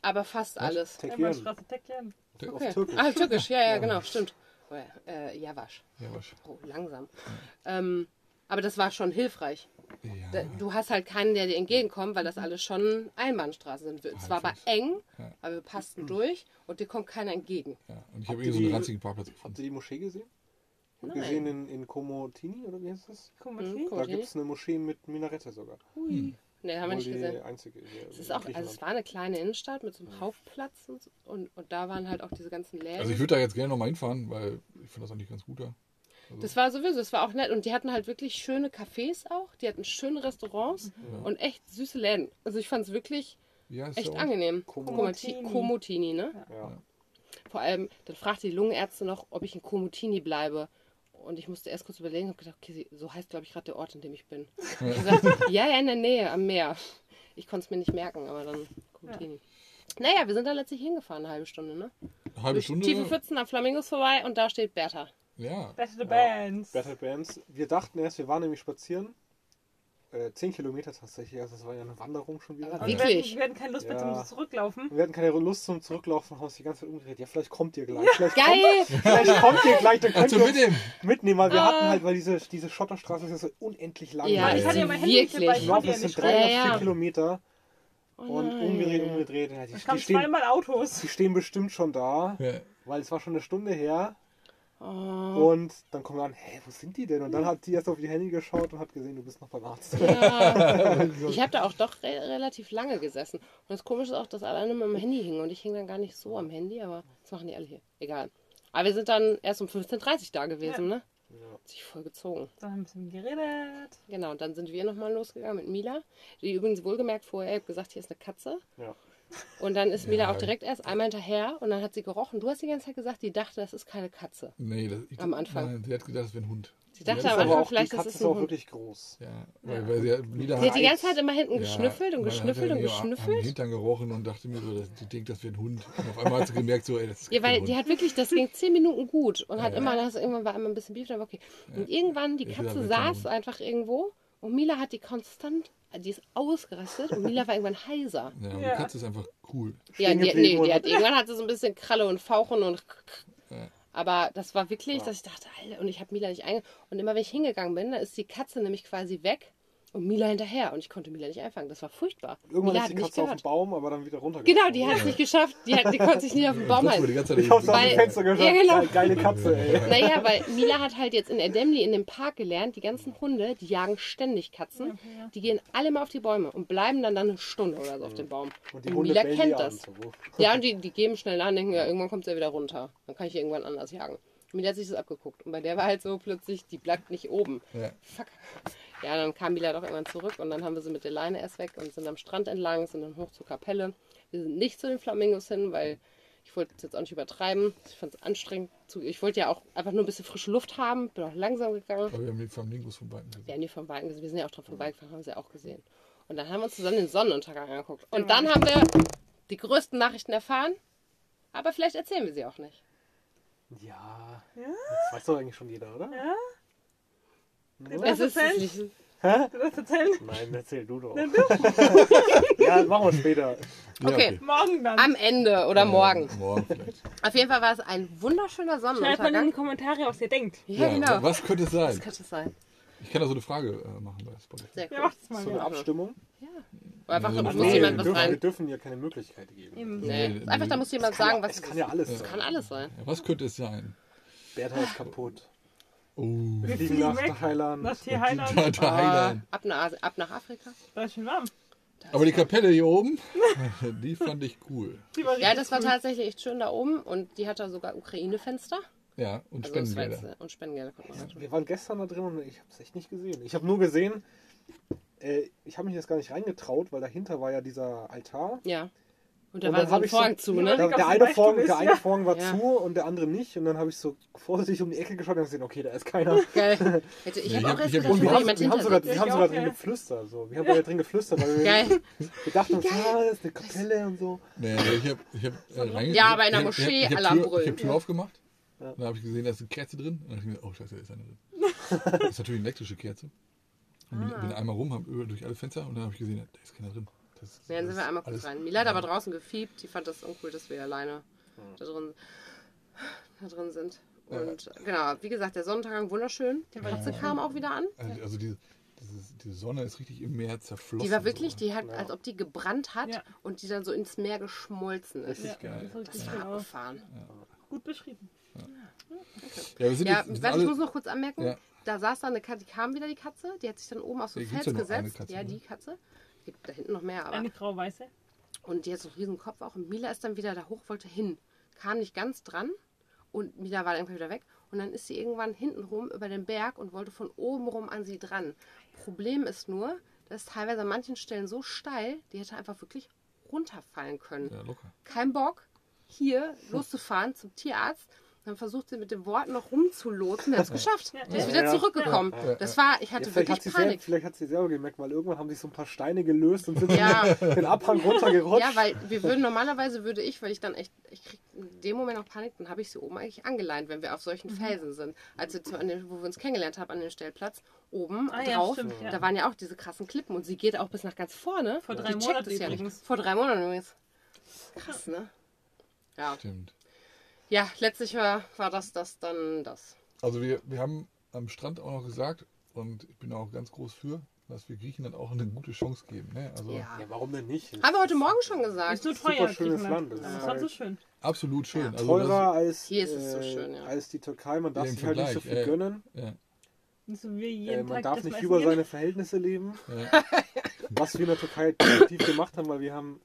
aber fast alles. Tekjön. Einbahnstraße, Tekken. Okay. Auf Türkisch. Ah, türkisch, ja, ja, genau, stimmt. Oh, ja, äh, Javasch. Ja, was? Oh, langsam. Ähm, aber das war schon hilfreich. Ja. Du hast halt keinen, der dir entgegenkommt, weil das alles schon Einbahnstraßen sind. Es war aber eng, Ja. aber wir passten durch und dir kommt keiner entgegen. ja. Und ich habe Habt irgendwie so einen ranzigen Parkplatz Habt gefunden. ihr die Moschee gesehen? Nein. Gesehen in, in Komotini oder wie heißt das? Mhm, wie? cool. Da gibt es eine Moschee mit Minarette sogar. Hui. Nee, haben wir nicht die gesehen. einzige hier Es ist auch, also es war eine kleine Innenstadt mit so einem Hauptplatz und, so- und, und da waren halt auch diese ganzen Läden. Also ich würde da jetzt gerne nochmal hinfahren, weil ich finde das eigentlich ganz gut da. das war sowieso, das war auch nett und die hatten halt wirklich schöne Cafés auch, die hatten schöne Restaurants und echt süße Läden. Also ich fand es wirklich Ja, echt ja angenehm. Komotini. Komotini, Komotini, ne? Ja. Vor allem, dann fragte die Lungenärzte noch, ob ich in Komotini bleibe. Und ich musste erst kurz überlegen und gedacht, okay, so heißt, glaube ich, gerade der Ort, in dem ich bin. (laughs) Ich gesagt, ja, ja, in der Nähe, am Meer. Ich konnte es mir nicht merken, aber dann Routine. Naja, wir sind dann letztlich hingefahren, eine halbe Stunde, ne? Eine halbe Durch Stunde. tiefe Pfützen an Flamingos vorbei und da steht Bertha. Ja. To the Bands. Battle Bands. Wir dachten erst, wir waren nämlich spazieren. Äh, 10 Kilometer tatsächlich, also das war ja eine Wanderung schon wieder. Aber wir Wirklich? hatten, wir hatten keine Lust mehr Ja. zum Zurücklaufen. Wir hatten keine Lust zum Zurücklaufen, haben uns die ganze Zeit umgedreht. Ja, vielleicht kommt ihr gleich. Vielleicht, Kommt, Geil! vielleicht kommt ihr gleich, dann könnt Also ihr mit uns dem. mitnehmen, weil wir Ah. hatten halt, weil diese, diese Schotterstraße ist ja so unendlich lang. Ja, Weil ich hatte ja mein? Handy dabei. Ich Ich glaube, ja es nicht sind schreiben. 304 Ja, ja. Kilometer Oh und umgedreht, umgedreht. Ja, die, Es die, kamen stehen, zweimal Autos. die stehen bestimmt schon da, Ja. weil es war schon eine Stunde her. Oh. Und dann kommen wir an, hä, wo sind die denn? Und dann hat die erst auf ihr Handy geschaut und hat gesehen, du bist noch beim Arzt. Ja. (laughs) Ich habe da auch doch re relativ lange gesessen. Und das Komische ist auch, dass alle anderen mit dem Handy hingen. Und ich hing dann gar nicht so am Handy, aber das machen die alle hier. Egal. Aber wir sind dann erst um 15.30 Uhr da gewesen, ne? Ja. Hat sich voll gezogen. Dann haben wir ein bisschen geredet. Genau, und dann sind wir nochmal losgegangen mit Mila. Die übrigens wohlgemerkt vorher hat gesagt, hier ist eine Katze. Ja. Und dann ist Mila Ja. auch direkt erst einmal hinterher und dann hat sie gerochen. Du hast die ganze Zeit gesagt, die dachte, das ist keine Katze. Nee, das, ich, Am Anfang. Nein, sie hat gedacht, das wäre ein Hund. Sie dachte Das am aber Anfang auch, vielleicht, die das Katze ist ist ein auch Hund. wirklich groß. Ja, weil, weil sie hat, Lila Sie hat die ganze Zeit immer hinten Ja, geschnüffelt und geschnüffelt hat und geschnüffelt. Hintern gerochen und dachte mir so, dass die denkt, das wäre ein Hund. Und auf einmal hat sie gemerkt, so, ey, das ist Ja, weil kein die Hund. hat wirklich, das ging zehn Minuten gut und hat Ja. immer, das irgendwann war immer ein bisschen Beef, aber okay. Und irgendwann, die Ich Katze saß einfach irgendwo und Mila hat die konstant, die ist ausgerastet und Mila war irgendwann heiser. Ja, und Ja. die Katze ist einfach cool. Ja, die, nee, die hat- hat, irgendwann hatte so ein bisschen Kralle und Fauchen und. Ja. Aber das war wirklich, dass ich dachte, Alter, und ich habe Mila nicht einge... Und immer wenn ich hingegangen bin, da ist die Katze nämlich quasi weg und Mila hinterher. Und ich konnte Mila nicht einfangen. Das war furchtbar. Irgendwann Mila ist die Katze auf dem. Baum, aber dann wieder runter. Genau, die hat es nicht geschafft. Die, hat, die konnte sich nicht auf den Baum die halten. ganze Zeit Ich hab's aus Weil- dem Fenster geschaut. Ja, genau. Geil- Geile Katze, ey. Naja, weil Mila hat halt jetzt in Erdemli in dem Park gelernt, die ganzen Hunde, die jagen ständig Katzen. Die gehen alle mal auf die Bäume und bleiben dann, dann eine Stunde oder so auf dem Baum. Und die Und Mila kennt die das. An, so. Ja, und die, die geben schnell nach und denken, ja, irgendwann kommt sie ja wieder runter. Dann kann ich irgendwann anders jagen. Mila hat sich das abgeguckt. Und bei der war halt so plötzlich, die bleibt nicht oben. Ja. Fuck. Ja, dann kam Mila doch irgendwann zurück und dann haben wir sie mit der Leine erst weg und sind am Strand entlang, sind dann hoch zur Kapelle. Wir sind nicht zu den Flamingos hin, weil ich wollte es jetzt auch nicht übertreiben. Ich fand es anstrengend. Zu, ich wollte ja auch einfach nur ein bisschen frische Luft haben. Bin auch langsam gegangen. Aber wir haben die Flamingos von beiden gesehen. Wir haben die vom Weiten gesehen. Wir sind ja auch dran vorbeigefahren, haben sie auch gesehen. Und dann haben wir uns zusammen den Sonnenuntergang angeguckt. Und dann haben wir die größten Nachrichten erfahren. Aber vielleicht erzählen wir sie auch nicht. Ja. Ja? Das weiß doch eigentlich schon jeder, oder? Ja? Hm? Das Es ist nicht, Du das erzählen? Nein, erzähl du doch. Nein, (laughs) ja, machen wir später. Ja, Okay. Morgen dann. am Ende oder morgen. Äh, morgen vielleicht. Auf jeden Fall war es ein wunderschöner Schreibt mal in die Sonnenuntergang. Kommentare, was ihr denkt. Ja, genau. Was könnte es sein? Was könnte es sein? Ich kann da so eine Frage äh, machen bei Spotify. Sehr cool. Ja, macht es mal. So eine Ja. Abstimmung. Oder einfach, so muss eine jemand wir, was dürfen, wir rein. dürfen ja keine Möglichkeit geben. Eben. Nee. Nee, Einfach, da nee. muss jemand sagen, ja, was es kann ja alles Es sein. kann alles sein. Ja, was könnte es sein? Bertha ist kaputt. Oh, Wir Wir fliegen nach. Thailand. Nach da, Tierheiland. da Heiland. Ab nach, ab nach Afrika. Da ist schon warm. Aber die Kapelle hier oben, (laughs) die fand ich cool. Ja, das war cool. tatsächlich echt schön da oben und die hatte sogar Ukraine-Fenster. Ja, und Also das Spendengelder. jetzt, und Spendengelder konnte man. Wir waren gestern da drin und ich habe es echt nicht gesehen. Ich habe nur gesehen, äh, ich habe mich jetzt gar nicht reingetraut, weil dahinter war ja dieser Altar. Ja. Und da Und war dann so ein ich so- Vorhang zu, Ja, ne? Der, glaub, der, eine, Vorhang, der eine ja. Vorhang war Ja. zu und der andere nicht. Und dann habe ich so vorsichtig um die Ecke geschaut und gesehen, okay, da ist keiner. (laughs) Geil. Hätte- Ich habe auch erst gedacht, wir da haben, jemand wir haben sogar, wir haben sogar drin ja. geflüstert. So. Wir haben da drin geflüstert, weil wir, Geil. wir dachten uns, ah, das ist eine Kapelle und so. Nee, ich habe ich hab, äh, Ja, aber in der Moschee ich hab, alle am Tür, Brüllen. Ich habe Tür aufgemacht. Ja. Dann habe ich gesehen, da ist eine Kerze drin. Und dann habe ich mir oh scheiße, da ist eine drin. (laughs) Das ist natürlich eine elektrische Kerze. Und bin, Ah. bin einmal rum, hab über, durch alle Fenster und dann habe ich gesehen, da ist keiner drin. Das, Ja, dann sind wir einmal kurz rein. Mila hat aber draußen gefiebt. Die fand das uncool, dass wir alleine da drin, da drin sind. Und genau, wie gesagt, der Sonnenuntergang wunderschön. Die Katze kam auch wieder an. Also, also diese, dieses, diese Sonne ist richtig im Meer zerflossen. Die war wirklich, so. die hat, als ob die gebrannt hat Ja. und die dann so ins Meer geschmolzen ist. Ja, geil. das richtig Das war genau. abgefahren. Gut beschrieben. Ja, wir sind Ja, jetzt, wir sind warte, ich alle, muss noch kurz anmerken. Ja. Da saß dann eine Katze, die kam wieder die Katze, die hat sich dann oben auf so ein Fels ja gesetzt. Katze, ja, ne? die Katze. Gibt da hinten noch mehr, aber. Eine grau-weiße. Und die hat so einen riesen Kopf auch. Und Mila ist dann wieder da hoch, wollte hin. Kam nicht ganz dran. Und Mila war dann wieder weg. Und dann ist sie irgendwann hinten rum über den Berg und wollte von oben rum an sie dran. Problem ist nur, das ist teilweise an manchen Stellen so steil, die hätte einfach wirklich runterfallen können. ja, locker. Kein Bock, hier loszufahren zum Tierarzt. Dann versucht sie mit dem Wort noch rumzulotsen. Er hat es geschafft. Ja, Sie ist ja. wieder Ja. zurückgekommen. Ja. Das war, ich Ja, hatte vielleicht, hat sie wirklich selber, Panik. vielleicht hat sie selber gemerkt, weil irgendwann haben sich so ein paar Steine gelöst und sind Ja. den Abhang runtergerutscht. Ja, weil wir würden normalerweise würde ich, weil ich dann echt, ich krieg in dem Moment auch Panik, dann habe ich sie oben eigentlich angeleint, wenn wir auf solchen Mhm. Felsen sind. Als wir zu, an dem, wo wir uns kennengelernt haben, an dem Stellplatz, oben Ah ja, drauf, stimmt, ja. da waren ja auch diese krassen Klippen und sie geht auch bis nach ganz vorne. Vor drei Monaten ja übrigens. Vor drei Monaten übrigens. Krass, ne? Ja. Stimmt. Ja, letztlich war, war das das dann das. Also wir, wir haben am Strand auch noch gesagt, und ich bin auch ganz groß für, dass wir Griechenland auch eine gute Chance geben. Ne? Also Ja. Ja, warum denn nicht? Haben wir heute Morgen schon gesagt. Ist so super teuer, schönes. Land. Das Das ist halt so schön. absolut schön. Ja. Also teurer als, Hier ist es so äh, schön, ja. als die Türkei. Man darf sich halt nicht so viel ja. gönnen. Das, so Äh, Tag man darf das nicht über gehen. seine Verhältnisse leben. (laughs) ja. Was wir in der Türkei definitiv gemacht haben, weil wir haben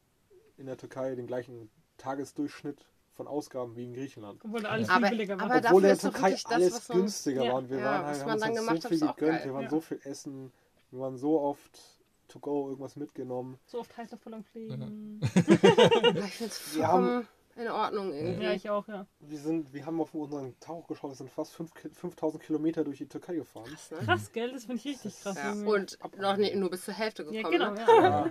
in der Türkei den gleichen Tagesdurchschnitt von Ausgaben wie in Griechenland. Obwohl alles Aber- viel billiger war. aber Obwohl dafür in der Türkei das, alles man- günstiger Ja. war. Und wir Ja, waren halt, haben uns dann gemacht so viel gegönnt. Wir waren Ja. so viel essen. Wir waren so oft to go irgendwas mitgenommen. so oft Heißluftballon fliegen. Ich finde es Wir haben- in Ordnung irgendwie. Ja, ich auch, ja. Wir, sind, wir haben auf unseren Tauch geschaut, wir sind fast fünf Ki- 5000 Kilometer durch die Türkei gefahren. Krass, ne? Krass, gell? Das finde ich richtig krass. Ja. Und noch nicht, nur bis zur Hälfte ja, gekommen. genau, ne? ja.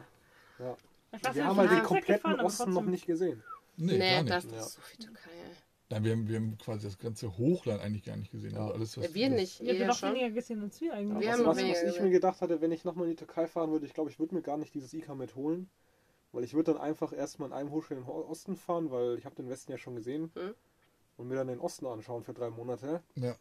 Ja. Ja, Wir ja, haben halt den kompletten weggefahren, aber Osten noch nicht gesehen. Nee, Nee, gar nicht. das, ist so viel Türkei. ey. Nein, wir haben, wir haben quasi das ganze Hochland eigentlich gar nicht gesehen. Also Ja. alles, was, Ja, wir nicht. Ihr habt doch weniger gesehen als wir eigentlich. Wir was, was, was ich mir gedacht hatte, wenn ich nochmal in die Türkei fahren würde, ich glaube, ich würde mir gar nicht dieses ICA mitholen. Weil ich würde dann einfach erstmal in einem Husch in den Osten fahren, weil ich habe den Westen ja schon gesehen. Hm. Und mir dann den Osten anschauen für drei Monate. Ja.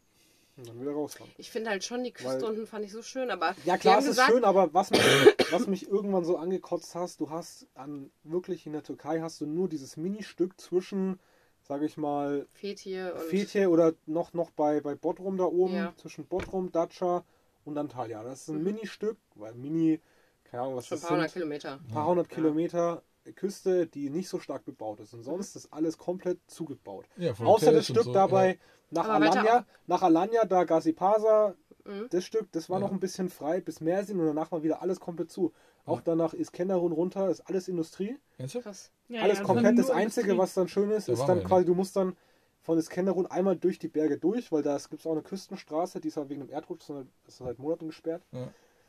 Und dann wieder rausfahren. Ich finde halt schon, die Küste Weil- unten fand ich so schön, aber Ja klar, es ist gesagt, schön, aber was mich, (coughs) was mich irgendwann so angekotzt hast, du hast an wirklich in der Türkei hast du nur dieses Ministück zwischen, sage ich mal, Fethiye und Fethiye oder noch, noch bei, bei Bodrum da oben, Ja. zwischen Bodrum, Dacia und Antalya. Das ist ein Mhm. Ministück, weil Mini, keine Ahnung, was schon ein das paar hundert sind, Kilometer. ein paar hundert Ja. Kilometer Küste, die nicht so stark bebaut ist. Und sonst ist alles komplett zugebaut. Ja, Außer das Stück so, dabei nach Aber weiter Alanya, nach Alanya, da Gazipasa, Mhm. das Stück, das war Ja. noch ein bisschen frei bis Mersin und danach war wieder alles komplett zu. Auch Ja. danach ist Kenderun runter, ist alles Industrie. Ja. Krass. Ja, alles ja, komplett. nur Das Einzige, Industrie. was dann schön ist, Da ist dann quasi, du musst dann von Iskenderun einmal durch die Berge durch, weil da gibt es auch eine Küstenstraße, die ist halt wegen dem Erdrutsch, sondern das ist seit Monaten gesperrt.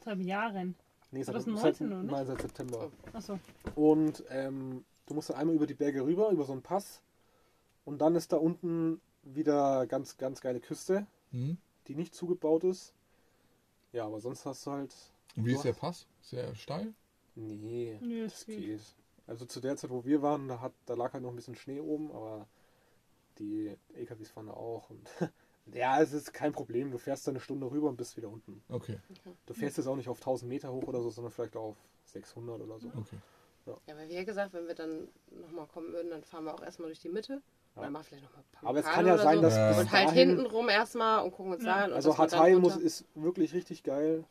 Seit Jahren. Nee, seit, 2019 seit, nein, seit September. Achso. Und ähm, du musst dann einmal über die Berge rüber, über so einen Pass. Und dann ist da unten wieder ganz, ganz geile Küste, Mhm. die nicht zugebaut ist. Ja, aber sonst hast du halt. Und wie ist der Pass? Sehr steil? Nee, Nö, das das geht. geht. Also zu der Zeit, wo wir waren, da, hat, da lag halt noch ein bisschen Schnee oben, aber die LKWs fahren da auch. Und (laughs) ja, es ist kein Problem. Du fährst da eine Stunde rüber und bist wieder unten. Okay, Du fährst jetzt auch nicht auf 1000 Meter hoch oder so, sondern vielleicht auf 600 oder so. okay. Ja, aber wie gesagt, wenn wir dann nochmal kommen würden, dann fahren wir auch erstmal durch die Mitte. Ja. Dann machen wir vielleicht nochmal ein paar Aber es kann ja sein, so. dass Ja. bis Und halt hinten rum erstmal und gucken uns Ja. da an. und Also Hatay muss, ist wirklich richtig geil.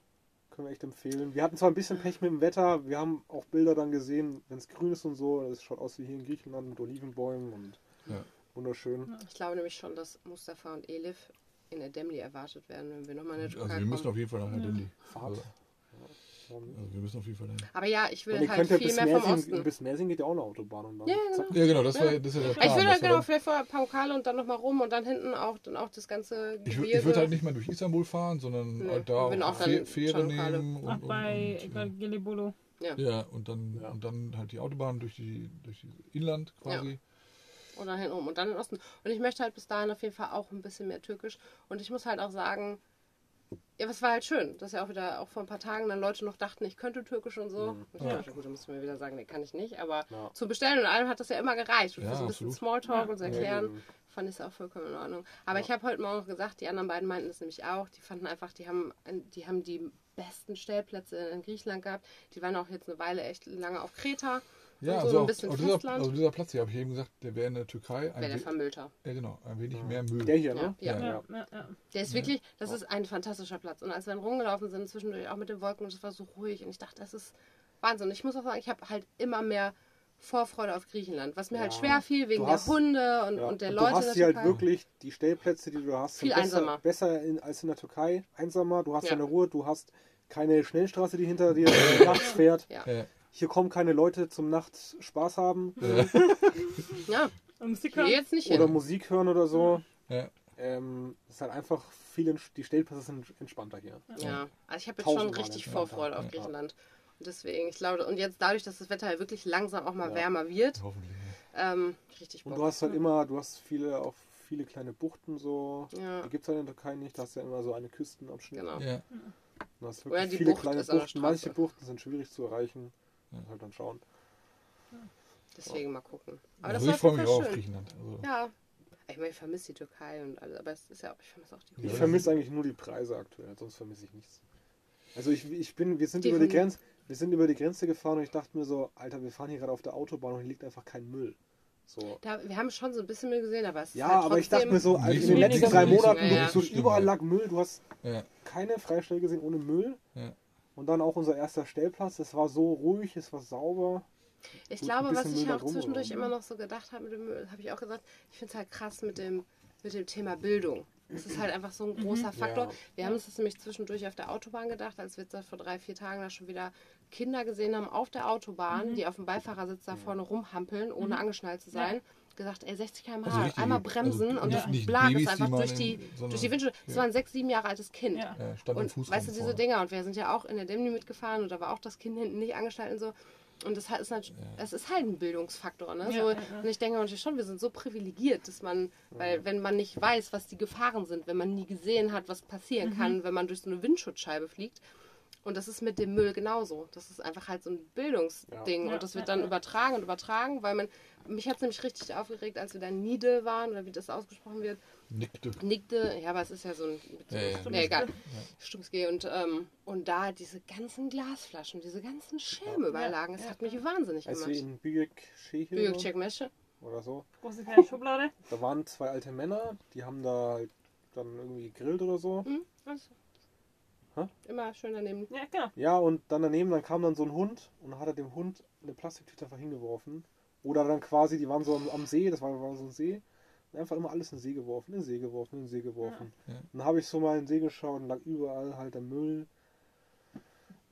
Können wir echt empfehlen. Wir hatten zwar ein bisschen Pech mit dem Wetter. Wir haben auch Bilder dann gesehen, wenn es grün ist und so. Das schaut aus wie hier in Griechenland mit Olivenbäumen und Ja. Wunderschön. Ich glaube nämlich schon, dass Mustafa und Elif in der Demli erwartet werden, wenn wir nochmal in der Also Türkei wir müssen kommen. auf jeden Fall nachher Delhi. Fahrt. Also, also wir müssen auf jeden Fall dahin. Aber ja, ich will halt könnt ja viel bis mehr vom Mersing, Osten. bis Mersing geht ja auch eine Autobahn. Und dann Ja, zack. Ja, genau, das, war, Ja. das ist ja der Ich Plan. will dass halt wir genau vielleicht vorher Paukale und dann nochmal rum und dann hinten auch, dann auch das ganze Ich, Gebirge. ich würde halt nicht mal durch Istanbul fahren, sondern Nee, halt da wir auch, auch Fähre nehmen. Und, Ach, bei und, ja. Gelibolo. Ja, und dann, Ja. und dann halt die Autobahn durch die durch die Inland quasi. Und dann hinten und dann in den Osten. Und ich möchte halt bis dahin auf jeden Fall auch ein bisschen mehr Türkisch. Und ich muss halt auch sagen, ja, was war halt schön, dass ja auch wieder auch vor ein paar Tagen dann Leute noch dachten, ich könnte Türkisch und so. Und ich Ja. dachte, gut, dann müssen wir wieder sagen, nee, kann ich nicht. Aber Ja. zu bestellen und allem hat das ja immer gereicht. Und Ja, für so ein bisschen absolut. Smalltalk Ja. und zu Ja, erklären, eben. fand ich es auch vollkommen in Ordnung. Aber Ja. ich habe heute Morgen gesagt, die anderen beiden meinten es nämlich auch. Die fanden einfach, die haben, die haben die besten Stellplätze in Griechenland gehabt. Die waren auch jetzt eine Weile echt lange auf Kreta. Ja, und so also ein bisschen auch dieser, Festland. also dieser Platz hier, habe ich eben gesagt, der wäre in der Türkei ein, Wäre der Vermüllter. ja, genau, ein wenig mehr Müll. Der hier, ne? ja. Ja. Ja, ja, ja. Der ist wirklich, das ist ein fantastischer Platz. Und als wir dann rumgelaufen sind, zwischendurch auch mit den Wolken, und es war so ruhig. Und ich dachte, das ist Wahnsinn. Ich muss auch sagen, ich habe halt immer mehr Vorfreude auf Griechenland. Was mir halt Ja. schwer fiel wegen Du der hast- Hunde und, Ja. und der Und Leute. Du hast hier halt wirklich, die Stellplätze, die du hast, sind Viel besser, einsamer. besser in, als in der Türkei. Einsamer, du hast Ja. deine Ruhe, du hast keine Schnellstraße, die hinter dir (laughs) nachts fährt. Ja. Ja, Hier kommen keine Leute zum Nachts Spaß haben (laughs) Ja, Und Musik hören. jetzt nicht oder hin. Musik hören oder so. Ja. Ähm, es ist halt einfach viel, die Stellplätze sind entspannter hier. Ja, also ich habe jetzt schon richtig. Vorfreude auf Ja. Griechenland. Und deswegen, ich glaube, und jetzt dadurch, dass das Wetter halt wirklich langsam auch mal Ja. wärmer wird, Hoffentlich. ähm, richtig Und Bock. du hast halt immer, du hast viele, auch viele kleine Buchten so. Ja. Die gibt es halt in der Türkei nicht, da hast du ja immer so eine Küstenabschnitt. Genau. Ja. Du hast Oder wirklich die viele Bucht kleine Buchten. Manche. Buchten sind schwierig zu erreichen. Ja. Halt dann schauen. Deswegen mal gucken. Aber Also das ich freue mich auch jeden auf schön. Griechenland. Also, Ja. Ich meine, ich vermisse die Türkei und alles, aber es ist ja auch, ich vermisse auch die Ich Ja. vermisse eigentlich nur die Preise aktuell, sonst vermisse ich nichts. Also ich, ich bin, wir sind Die über die Grenze, wir sind über die Grenze gefahren und ich dachte mir so, Alter, wir fahren hier gerade auf der Autobahn und hier liegt einfach kein Müll. So. Da, wir haben schon so ein bisschen Müll gesehen, aber es Ja, ist halt aber ich dachte mir so, also in den letzten drei. Monaten, Ja, du, ja. überall ja. lag Müll, du hast ja. keine Freistelle gesehen ohne Müll. Ja. Und dann auch unser erster Stellplatz, es war so ruhig, es war sauber. Ich Gut, glaube, was ich auch zwischendurch immer noch so gedacht habe mit dem Müll, habe ich auch gesagt, ich finde es halt krass mit dem, mit dem Thema Bildung. Es ist halt einfach so ein großer Faktor. Ja. Wir haben uns das nämlich zwischendurch auf der Autobahn gedacht, als wir jetzt vor drei, vier Tagen da schon wieder Kinder gesehen haben auf der Autobahn, die auf dem Beifahrersitz da vorne rumhampeln, ohne angeschnallt zu sein. Gesagt, ey, 60 km/h, Also einmal bremsen also und das nicht Blag Babys, ist einfach die durch in- die, durch die Windschutzscheibe. Es ja. war ein sechs, sieben Jahre altes Kind. Ja. Ja, stand im Und weißt du, diese. Dinger, und wir sind ja auch in der Demni mitgefahren und da war auch das Kind hinten nicht angeschnallt und so. Und das ist halt, es ist halt ein Bildungsfaktor. Ne? Ja, so, ja, ja. Und ich denke natürlich schon, wir sind so privilegiert, dass man, weil wenn man nicht weiß, was die Gefahren sind, wenn man nie gesehen hat, was passieren Mhm. kann, wenn man durch so eine Windschutzscheibe fliegt. Und das ist mit dem Müll genauso. Das ist einfach halt so ein Bildungsding. Ja. Und das wird Ja, dann ja. übertragen und übertragen, weil man, mich hat es nämlich richtig aufgeregt, als wir da in Niede waren, oder wie das ausgesprochen wird, Nickte. Nickte, ja, aber es ist ja so ein. Ja, ja. Nee, egal. Stumsgeh und, ähm, und da diese ganzen Glasflaschen, diese ganzen Schirme überall lagen, es hat mich wahnsinnig Als wir gemacht. in Büyük Şehir Büyük Çekmeşe. oder so, Große kleine Schublade. da waren zwei alte Männer, die haben da halt dann irgendwie gegrillt oder so. Hm, also. Hä? Immer schön daneben. Ja, genau. Ja, und dann daneben, dann kam dann so ein Hund und dann hat er dem Hund eine Plastiktüte einfach hingeworfen. Oder dann quasi, die waren so am, am See, das war, war so ein See, und einfach immer alles in den See geworfen, in den See geworfen, in den See geworfen. Ja. Ja. Dann habe ich so mal in den See geschaut und lag überall halt der Müll.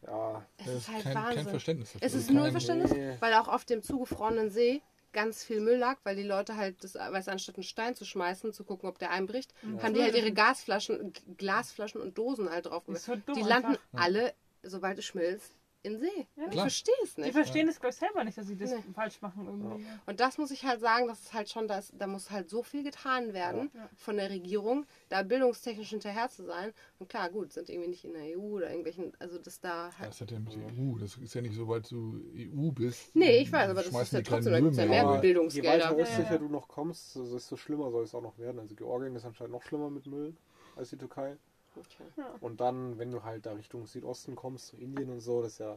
Ja, Es Das ist halt kein, kein Wahnsinn. Verständnis dafür. Es ist Kein- null Verständnis, Nee. weil auch auf dem zugefrorenen See ganz viel Müll lag, weil die Leute halt, das, weißt, du, anstatt einen Stein zu schmeißen, zu gucken, ob der einbricht, haben die halt ihre Gasflaschen, Glasflaschen und Dosen halt drauf so dumm Die landen einfach. alle, sobald es schmilzt, in See. ich Klar. verstehe es Die nicht. verstehen das, glaube ich, selber nicht, dass sie das Nee. falsch machen irgendwie. Und das muss ich halt sagen, das ist halt schon, das, da muss halt so viel getan werden Ja. von der Regierung, da bildungstechnisch hinterher zu sein. Und klar, gut, sind irgendwie nicht in der EU oder irgendwelchen, also das da halt. Das hat ja mit der EU. Das ist ja nicht so, weil du EU bist. Nee, ich weiß, aber das ist ja die trotzdem, da Müll gibt's ja mehr mehr weg. je Bildungsgelder. weiter östlicher Ja, ja. du noch kommst, desto schlimmer soll es auch noch werden. Also Georgien ist anscheinend noch schlimmer mit Müll als die Türkei. Okay. Und dann, wenn du halt da Richtung Südosten kommst, so Indien und so, das ist ja,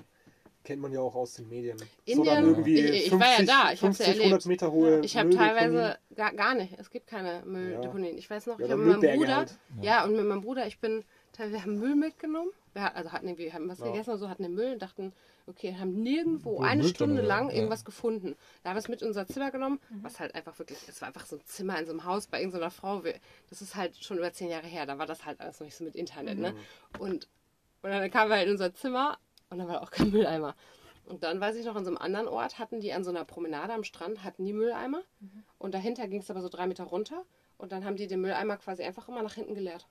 kennt man ja auch aus den Medien. so Indien, dann irgendwie ich- ich war ja da, ich hab's ja 50, 100 erlebt. Meter hohe Ich habe teilweise gar, gar nicht, es gibt keine Mülldeponien. Ich weiß noch, Ja, ich habe mit meinem Bruder, halt. ja. und mit meinem Bruder, ich bin, wir haben Müll mitgenommen. Wir also hatten irgendwie, haben was Ja. gegessen oder so, hatten den Müll und dachten, okay, haben nirgendwo Wo eine Stunde war, lang ja. irgendwas gefunden. Da haben wir es mit in unser Zimmer genommen, was halt einfach wirklich, es war einfach so ein Zimmer in so einem Haus bei irgendeiner Frau. Das ist halt schon über zehn Jahre her, da war das halt alles noch nicht so mit Internet, ne? Und, und dann kamen wir halt in unser Zimmer und dann war auch kein (laughs) Mülleimer. Und dann weiß ich noch, an so einem anderen Ort hatten die an so einer Promenade am Strand, hatten die Mülleimer. Und dahinter ging es aber so drei Meter runter. Und dann haben die den Mülleimer quasi einfach immer nach hinten geleert.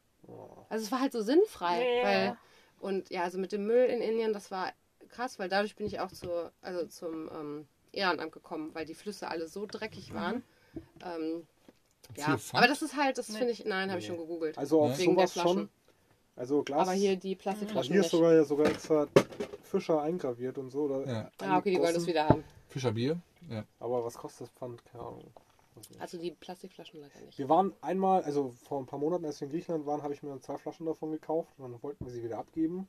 Also es war halt so sinnfrei. Ja, weil. Und ja, also mit dem Müll in Indien, das war krass, weil dadurch bin ich auch zu, also zum ähm, Ehrenamt gekommen, weil die Flüsse alle so dreckig waren. Ähm, ja, aber das ist halt, das Nee. finde ich, nein, habe ich schon gegoogelt. Also auf Ja. Wegen der sowas Flaschen. schon. Also Glas. aber hier die Plastikflaschen hier ist sogar, sogar extra Fischer eingraviert und so. Oder Ja. ah, okay, die wollen das wieder haben. Fischerbier? Ja. Aber was kostet das Pfand? Keine Ahnung. Also die Plastikflaschen leider nicht. Wir waren einmal, also vor ein paar Monaten, als wir in Griechenland waren, habe ich mir dann zwei Flaschen davon gekauft und dann wollten wir sie wieder abgeben.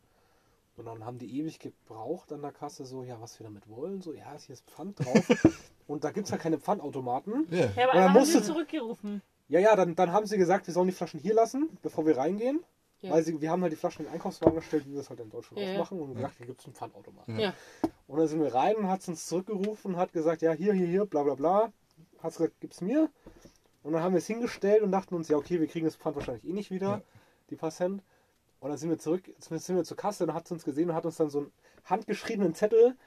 Und dann haben die ewig gebraucht an der Kasse, so, ja, was wir damit wollen. So, ja, hier ist Pfand drauf. (laughs) und da gibt es ja keine Pfandautomaten. Ja. Ja, aber dann haben sie zurückgerufen. Ja, ja, dann, dann haben sie gesagt, wir sollen die Flaschen hier lassen, bevor wir reingehen. Ja. Weil sie, wir haben halt die Flaschen in den Einkaufswagen gestellt, wie wir es halt in Deutschland Ja, machen. Und gesagt, hier gibt es einen Pfandautomaten. Ja. Und dann sind wir rein und hat es uns zurückgerufen und hat gesagt, ja, hier, hier, hier, bla bla bla. Hat gesagt, gib's mir. Und dann haben wir es hingestellt und dachten uns, ja, okay, wir kriegen das Pfand wahrscheinlich eh nicht wieder, Ja. die paar Cent. Und dann sind wir zurück, sind wir zur Kasse und hat uns gesehen und hat uns dann so einen handgeschriebenen Zettel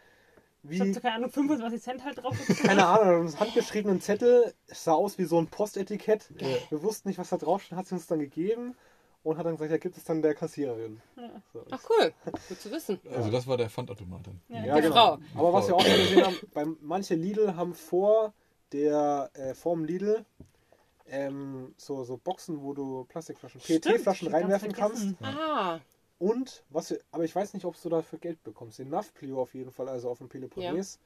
Ich wie, so keine Ahnung, 25 Cent halt drauf. (laughs) keine Ahnung, einen handgeschriebenen Zettel. Es sah aus wie so ein Postetikett. Wir wussten nicht, was da drauf stand, hat sie uns dann gegeben und hat dann gesagt, ja, gibt es dann der Kassiererin. Ja. So. Ach cool, gut zu wissen. Also das war der Pfandautomat dann. Ja. Ja, genau. Frau. Aber was wir auch gesehen haben, bei manche Lidl haben vor der äh, vorm Lidl ähm, so, so Boxen, wo du Plastikflaschen, PET-Flaschen reinwerfen kannst. Ah, Und was wir, aber ich weiß nicht, ob du dafür Geld bekommst. In Nafplio auf jeden Fall, also auf dem Peloponnes.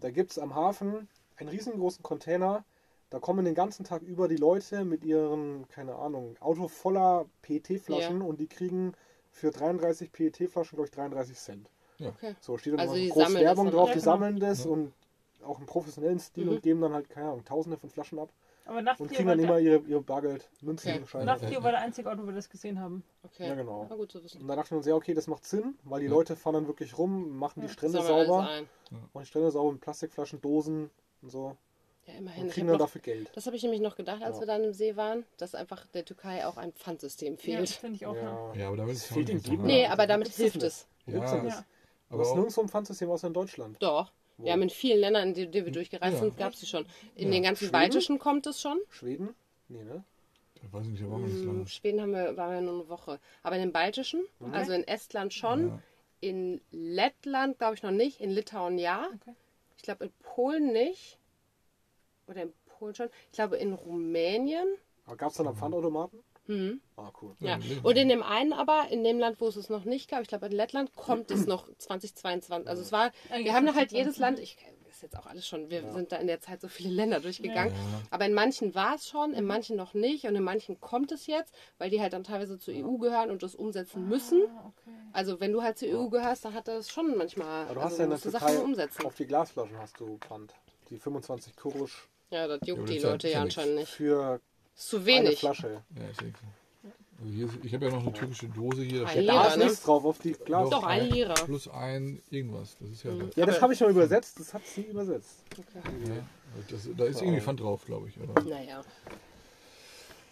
Da gibt es am Hafen einen riesengroßen Container. Da kommen den ganzen Tag über die Leute mit ihren, keine Ahnung, Auto voller PET-Flaschen Ja. und die kriegen für 33 PET-Flaschen, glaube ich, 33 Cent. okay. So steht dann Also immer die groß sammeln das Werbung drauf, die Ja, sammeln das Ja. und auch im professionellen Stil Mhm. und geben dann halt, keine Ahnung, tausende von Flaschen ab Aber und Naftlio kriegen dann immer der, ihre, ihre Bargeld, Münzen Okay. und Scheine. Naftlio war der einzige Ort, wo wir das gesehen haben. okay. Ja, genau. Na gut zu wissen. Und da dachten wir uns, ja, okay, das macht Sinn, weil die Ja. Leute fahren dann wirklich rum, machen die Ja. Strände Sammeln alles sauber und die Strände sauber mit Plastikflaschen, Dosen und so Ja, immerhin. und Ich kriegen dann noch, dafür Geld. das habe ich nämlich noch gedacht, als Ja. wir dann im See waren, dass einfach der Türkei auch ein Pfandsystem Ja, fehlt. finde ich auch. Ja. Ja, aber damit ist fehlt ihm nicht nee, aber damit hilft das es. Ja, das? Ja. Aber nirgendwo ein Pfandsystem außer in Deutschland. Doch. Wo? Wir haben in vielen Ländern, in die, die wir durchgereist Ja. sind, gab es sie schon. In Ja. den ganzen Schweden? baltischen kommt es schon. Schweden? Nee, ne? ich weiß nicht, da waren wir nicht In lange. Schweden haben wir, waren wir nur eine Woche. Aber in den baltischen, also in Estland schon. Ja. In Lettland glaube ich noch nicht. In Litauen ja. Okay. Ich glaube in Polen nicht. Oder in Polen schon. Ich glaube in Rumänien. Aber gab es dann am Pfandautomaten? Mhm. Ah, cool. Ja. in Und in dem einen aber, in dem Land, wo es es noch nicht gab, ich glaube in Lettland, kommt es noch 2022. Also es war, wir haben halt jedes Land, ich ist jetzt auch alles schon, wir sind da in der Zeit so viele Länder durchgegangen. Ja. Aber in manchen war es schon, in manchen noch nicht und in manchen kommt es jetzt, weil die halt dann teilweise zur EU gehören und das umsetzen müssen. Ah, okay. Also wenn du halt zur EU gehörst, dann hat das schon manchmal, Aber du also hast ja in der Türkei Sachen umsetzen. auf die Glasflaschen hast du Pfand. Die 25 Kurusch Ja, das Ja, juckt die ja- Leute ja ja anscheinend nicht. für Ist zu eine wenig. Flasche. Ja. Also hier, ist- ich habe ja noch eine türkische Dose hier. Da Lira, ist ne? nichts drauf auf die Glas. Doch, ein Lira. Plus ein irgendwas. Das ist ja. Mhm. Ja, das habe ich mal übersetzt. Das hat sie übersetzt. Okay. ja das, da ist irgendwie Pfand drauf, glaube ich. Oder? Naja.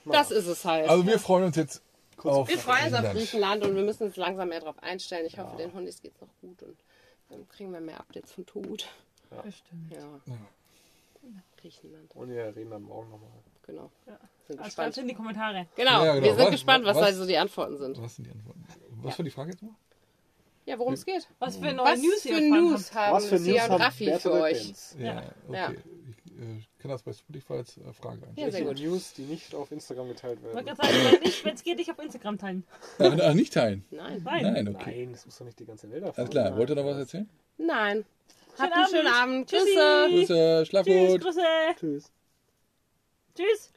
Das ist es halt. Also wir freuen uns jetzt auf Wir freuen uns auf Griechenland. Und wir müssen uns langsam mehr darauf einstellen. Ich hoffe, den Hundis geht's noch gut und dann kriegen wir mehr Updates von Tod. Bestimmt. Ja, Ja. Griechenland, Und wir reden dann morgen nochmal. Genau. Ja. Sind Also schreibt in die Kommentare. Genau, Ja, genau. wir sind Was- gespannt, was, was- da so die Antworten sind. Was sind die Antworten? Was war die Frage jetzt mal? Ja, worum es geht. Was für neue Was News für News haben Was für Sia News und haben Raffi für euch? Ja, Ja. okay. Ich äh, kann das bei Spotify als äh, Frage Ja, einstellen. sehr gut. News, die nicht auf Instagram geteilt Ich werden. wollte gerade sagen, wenn es geht, ich auf Instagram teilen. Ja. Ah, nicht teilen. Nein. Nein. Nein, okay. Nein, das muss doch nicht die ganze Welt erfahren. Alles klar. Wollt ihr noch was erzählen? Nein. Habt Schönen einen schönen Abend. Tschüssi. Grüße. Grüße, schlaf Tschüss, gut. Grüße. Tschüss. Tschüss.